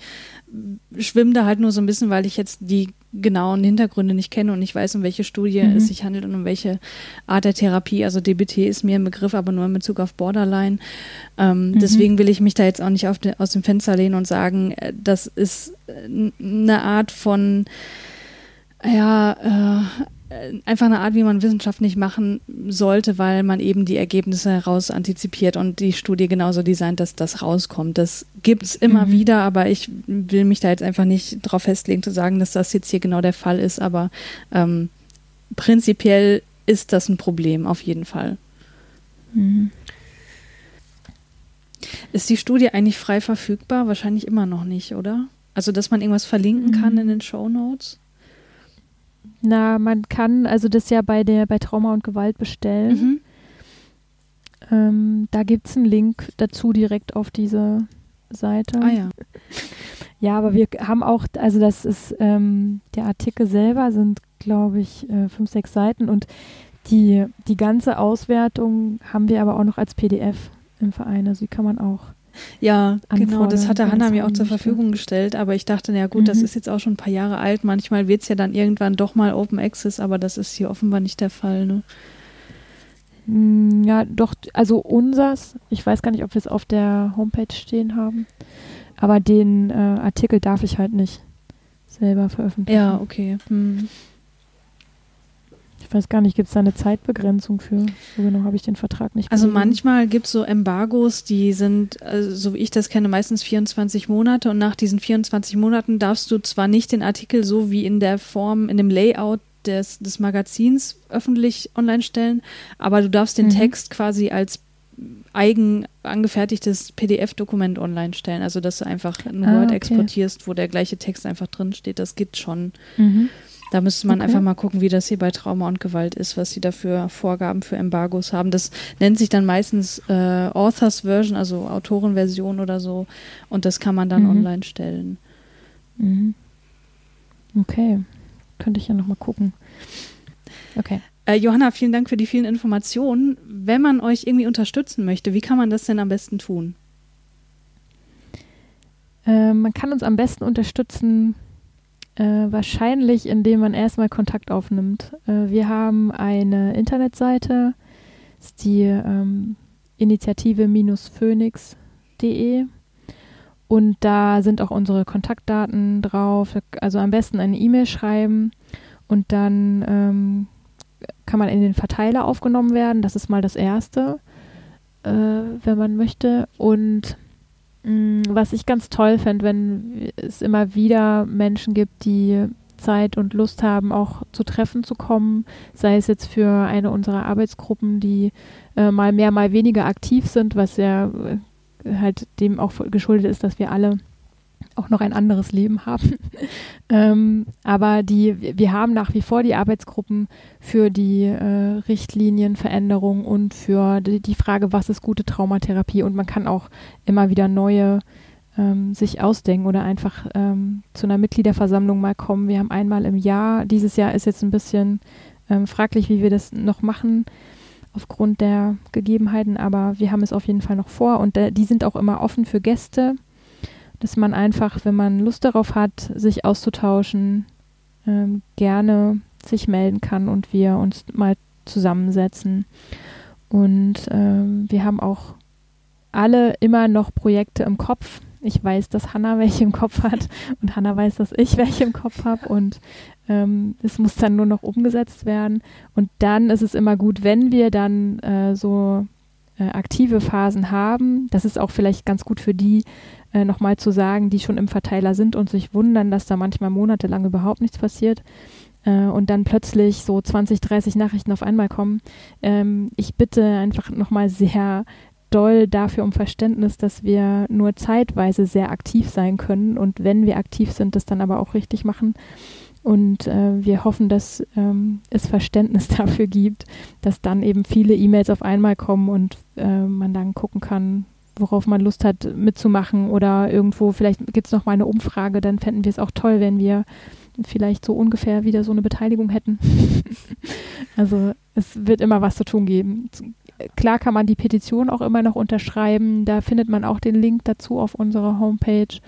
schwimme da halt nur so ein bisschen, weil ich jetzt die genauen Hintergründe nicht kenne und nicht weiß, um welche Studie mhm. es sich handelt und um welche Art der Therapie. Also DBT ist mir ein Begriff, aber nur in Bezug auf Borderline. Ähm, mhm. Deswegen will ich mich da jetzt auch nicht de, aus dem Fenster lehnen und sagen, äh, das ist eine Art von ja, äh, äh, einfach eine Art, wie man Wissenschaft nicht machen sollte, weil man eben die Ergebnisse heraus antizipiert und die Studie genauso designt, dass das rauskommt. Das gibt es immer mhm. wieder, aber ich will mich da jetzt einfach nicht darauf festlegen zu sagen, dass das jetzt hier genau der Fall ist, aber ähm, prinzipiell ist das ein Problem, auf jeden Fall. Mhm. Ist die Studie eigentlich frei verfügbar? Wahrscheinlich immer noch nicht, oder? Also, dass man irgendwas verlinken mhm. kann in den Show Notes? Na, man kann also das ja bei der bei Trauma und Gewalt bestellen. Mhm. Ähm, da gibt es einen Link dazu direkt auf diese Seite. Ah ja. Ja, aber wir haben auch, also das ist, ähm, der Artikel selber sind, glaube ich, äh, fünf, sechs Seiten und die, die ganze Auswertung haben wir aber auch noch als PDF im Verein. Also die kann man auch ja, genau, das hatte Hanna mir auch zur Verfügung gestellt, aber ich dachte, na gut, mhm. das ist jetzt auch schon ein paar Jahre alt. Manchmal wird es ja dann irgendwann doch mal Open Access, aber das ist hier offenbar nicht der Fall. Ne? Mm, ja, doch, also unsers, ich weiß gar nicht, ob wir es auf der Homepage stehen haben, aber den äh, Artikel darf ich halt nicht selber veröffentlichen. Ja, okay. Hm. Ich weiß gar nicht, gibt es da eine Zeitbegrenzung für? So genau habe ich den Vertrag nicht Also manchmal gibt es so Embargos, die sind, also so wie ich das kenne, meistens 24 Monate und nach diesen 24 Monaten darfst du zwar nicht den Artikel so wie in der Form, in dem Layout des, des Magazins öffentlich online stellen, aber du darfst den mhm. Text quasi als eigen angefertigtes PDF-Dokument online stellen. Also dass du einfach ein ah, Word okay. exportierst, wo der gleiche Text einfach drin steht. Das geht schon. Mhm. Da müsste man okay. einfach mal gucken, wie das hier bei Trauma und Gewalt ist, was sie dafür Vorgaben für Embargos haben. Das nennt sich dann meistens äh, Authors Version, also Autorenversion oder so. Und das kann man dann mhm. online stellen. Mhm. Okay. Könnte ich ja nochmal gucken. Okay. Äh, Johanna, vielen Dank für die vielen Informationen. Wenn man euch irgendwie unterstützen möchte, wie kann man das denn am besten tun? Äh, man kann uns am besten unterstützen äh, wahrscheinlich, indem man erstmal Kontakt aufnimmt. Äh, wir haben eine Internetseite, ist die ähm, Initiative-phoenix.de und da sind auch unsere Kontaktdaten drauf. Also am besten eine E-Mail schreiben und dann ähm, kann man in den Verteiler aufgenommen werden. Das ist mal das Erste, äh, wenn man möchte. Und was ich ganz toll fände, wenn es immer wieder Menschen gibt, die Zeit und Lust haben, auch zu Treffen zu kommen, sei es jetzt für eine unserer Arbeitsgruppen, die äh, mal mehr, mal weniger aktiv sind, was ja äh, halt dem auch geschuldet ist, dass wir alle auch noch ein anderes Leben haben. ähm, aber die, wir haben nach wie vor die Arbeitsgruppen für die äh, Richtlinienveränderung und für die, die, Frage, was ist gute Traumatherapie. Und man kann auch immer wieder neue ähm, sich ausdenken oder einfach ähm, zu einer Mitgliederversammlung mal kommen. Wir haben einmal im Jahr, dieses Jahr ist jetzt ein bisschen ähm, fraglich, wie wir das noch machen aufgrund der Gegebenheiten, aber wir haben es auf jeden Fall noch vor und äh, die sind auch immer offen für Gäste dass man einfach, wenn man Lust darauf hat, sich auszutauschen, ähm, gerne sich melden kann und wir uns mal zusammensetzen. Und ähm, wir haben auch alle immer noch Projekte im Kopf. Ich weiß, dass Hanna welche im Kopf hat und Hanna weiß, dass ich welche im Kopf habe und ähm, es muss dann nur noch umgesetzt werden. Und dann ist es immer gut, wenn wir dann äh, so äh, aktive Phasen haben. Das ist auch vielleicht ganz gut für die, äh, nochmal zu sagen, die schon im Verteiler sind und sich wundern, dass da manchmal monatelang überhaupt nichts passiert äh, und dann plötzlich so 20, 30 Nachrichten auf einmal kommen. Ähm, ich bitte einfach nochmal sehr doll dafür um Verständnis, dass wir nur zeitweise sehr aktiv sein können und wenn wir aktiv sind, das dann aber auch richtig machen. Und äh, wir hoffen, dass ähm, es Verständnis dafür gibt, dass dann eben viele E-Mails auf einmal kommen und äh, man dann gucken kann, worauf man Lust hat mitzumachen oder irgendwo, vielleicht gibt es noch mal eine Umfrage, dann fänden wir es auch toll, wenn wir vielleicht so ungefähr wieder so eine Beteiligung hätten. also es wird immer was zu tun geben. Klar kann man die Petition auch immer noch unterschreiben, da findet man auch den Link dazu auf unserer Homepage.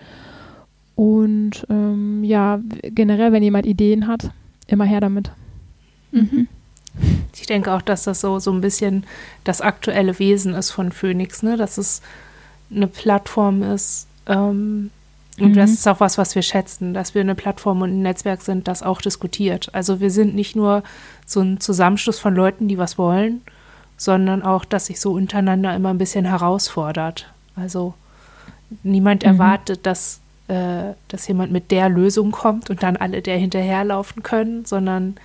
Und ähm, ja, generell, wenn jemand Ideen hat, immer her damit. Mhm. Ich denke auch, dass das so, so ein bisschen das aktuelle Wesen ist von Phoenix, ne? dass es eine Plattform ist, ähm, Und mhm. das ist auch was, was wir schätzen, dass wir eine Plattform und ein Netzwerk sind, das auch diskutiert. Also wir sind nicht nur so ein Zusammenschluss von Leuten, die was wollen, sondern auch, dass sich so untereinander immer ein bisschen herausfordert. Also niemand mhm. erwartet, dass, äh, dass jemand mit der Lösung kommt und dann alle der hinterherlaufen können, sondern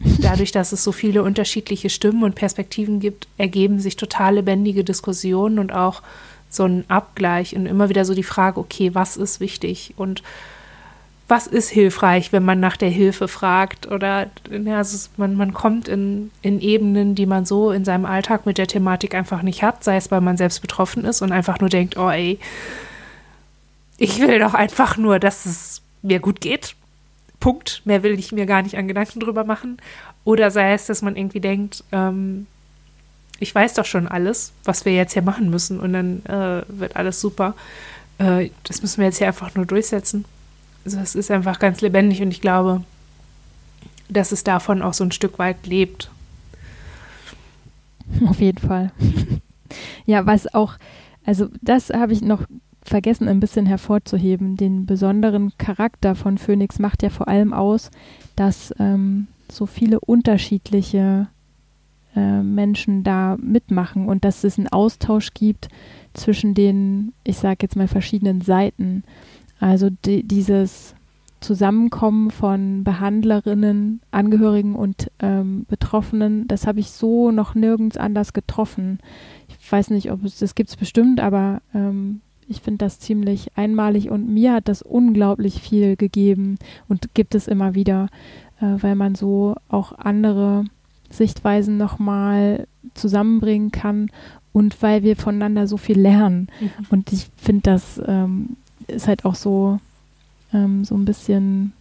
dadurch, dass es so viele unterschiedliche Stimmen und Perspektiven gibt, ergeben sich total lebendige Diskussionen und auch so ein Abgleich und immer wieder so die Frage, okay, was ist wichtig und was ist hilfreich, wenn man nach der Hilfe fragt oder ja, also man, man kommt in, in Ebenen, die man so in seinem Alltag mit der Thematik einfach nicht hat, sei es, weil man selbst betroffen ist und einfach nur denkt, oh ey, ich will doch einfach nur, dass es mir gut geht. Punkt. Mehr will ich mir gar nicht an Gedanken drüber machen. Oder sei es, dass man irgendwie denkt, ähm, ich weiß doch schon alles, was wir jetzt hier machen müssen und dann äh, wird alles super. Äh, das müssen wir jetzt hier einfach nur durchsetzen. Also es ist einfach ganz lebendig und ich glaube, dass es davon auch so ein Stück weit lebt. Auf jeden Fall. ja, was auch, also das habe ich noch vergessen, ein bisschen hervorzuheben. Den besonderen Charakter von Phoenix macht ja vor allem aus, dass ähm, so viele unterschiedliche äh, Menschen da mitmachen und dass es einen Austausch gibt zwischen den, ich sage jetzt mal, verschiedenen Seiten. Also die, dieses Zusammenkommen von Behandlerinnen, Angehörigen und ähm, Betroffenen, das habe ich so noch nirgends anders getroffen. Ich weiß nicht, ob es das gibt es bestimmt, aber ähm, ich finde das ziemlich einmalig und mir hat das unglaublich viel gegeben und gibt es immer wieder, äh, weil man so auch andere Sichtweisen nochmal zusammenbringen kann und weil wir voneinander so viel lernen. Mhm. Und ich finde, das ähm, ist halt auch so, ähm, so ein bisschen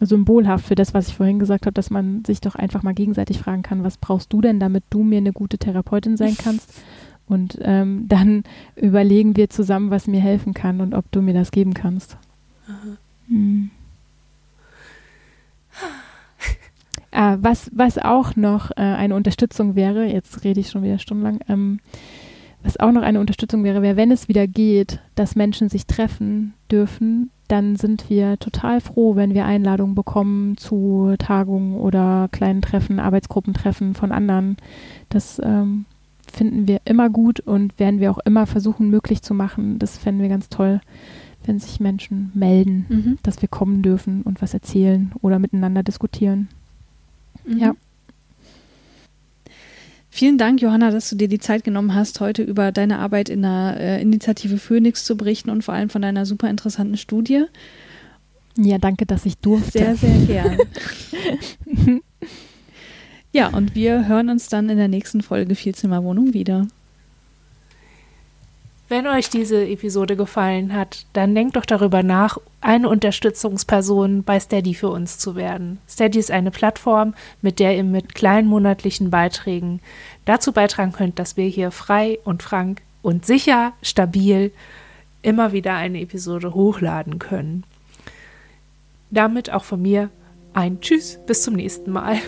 symbolhaft für das, was ich vorhin gesagt habe, dass man sich doch einfach mal gegenseitig fragen kann, was brauchst du denn, damit du mir eine gute Therapeutin sein kannst? Und ähm, dann überlegen wir zusammen, was mir helfen kann und ob du mir das geben kannst. Mhm. Ah, was, was auch noch äh, eine Unterstützung wäre, jetzt rede ich schon wieder stundenlang, ähm, was auch noch eine Unterstützung wäre, wäre, wenn es wieder geht, dass Menschen sich treffen dürfen, dann sind wir total froh, wenn wir Einladungen bekommen zu Tagungen oder kleinen Treffen, Arbeitsgruppentreffen von anderen. Das ähm, finden wir immer gut und werden wir auch immer versuchen, möglich zu machen. Das fänden wir ganz toll, wenn sich Menschen melden, mhm. dass wir kommen dürfen und was erzählen oder miteinander diskutieren. Mhm. Ja. Vielen Dank, Johanna, dass du dir die Zeit genommen hast, heute über deine Arbeit in der äh, Initiative Phoenix zu berichten und vor allem von deiner super interessanten Studie. Ja, danke, dass ich durfte. Sehr, sehr gern. ja, und wir hören uns dann in der nächsten Folge Vielzimmerwohnung wieder. Wenn euch diese Episode gefallen hat, dann denkt doch darüber nach, eine Unterstützungsperson bei Steady für uns zu werden. Steady ist eine Plattform, mit der ihr mit kleinen monatlichen Beiträgen dazu beitragen könnt, dass wir hier frei und frank und sicher, stabil immer wieder eine Episode hochladen können. Damit auch von mir ein Tschüss, bis zum nächsten Mal.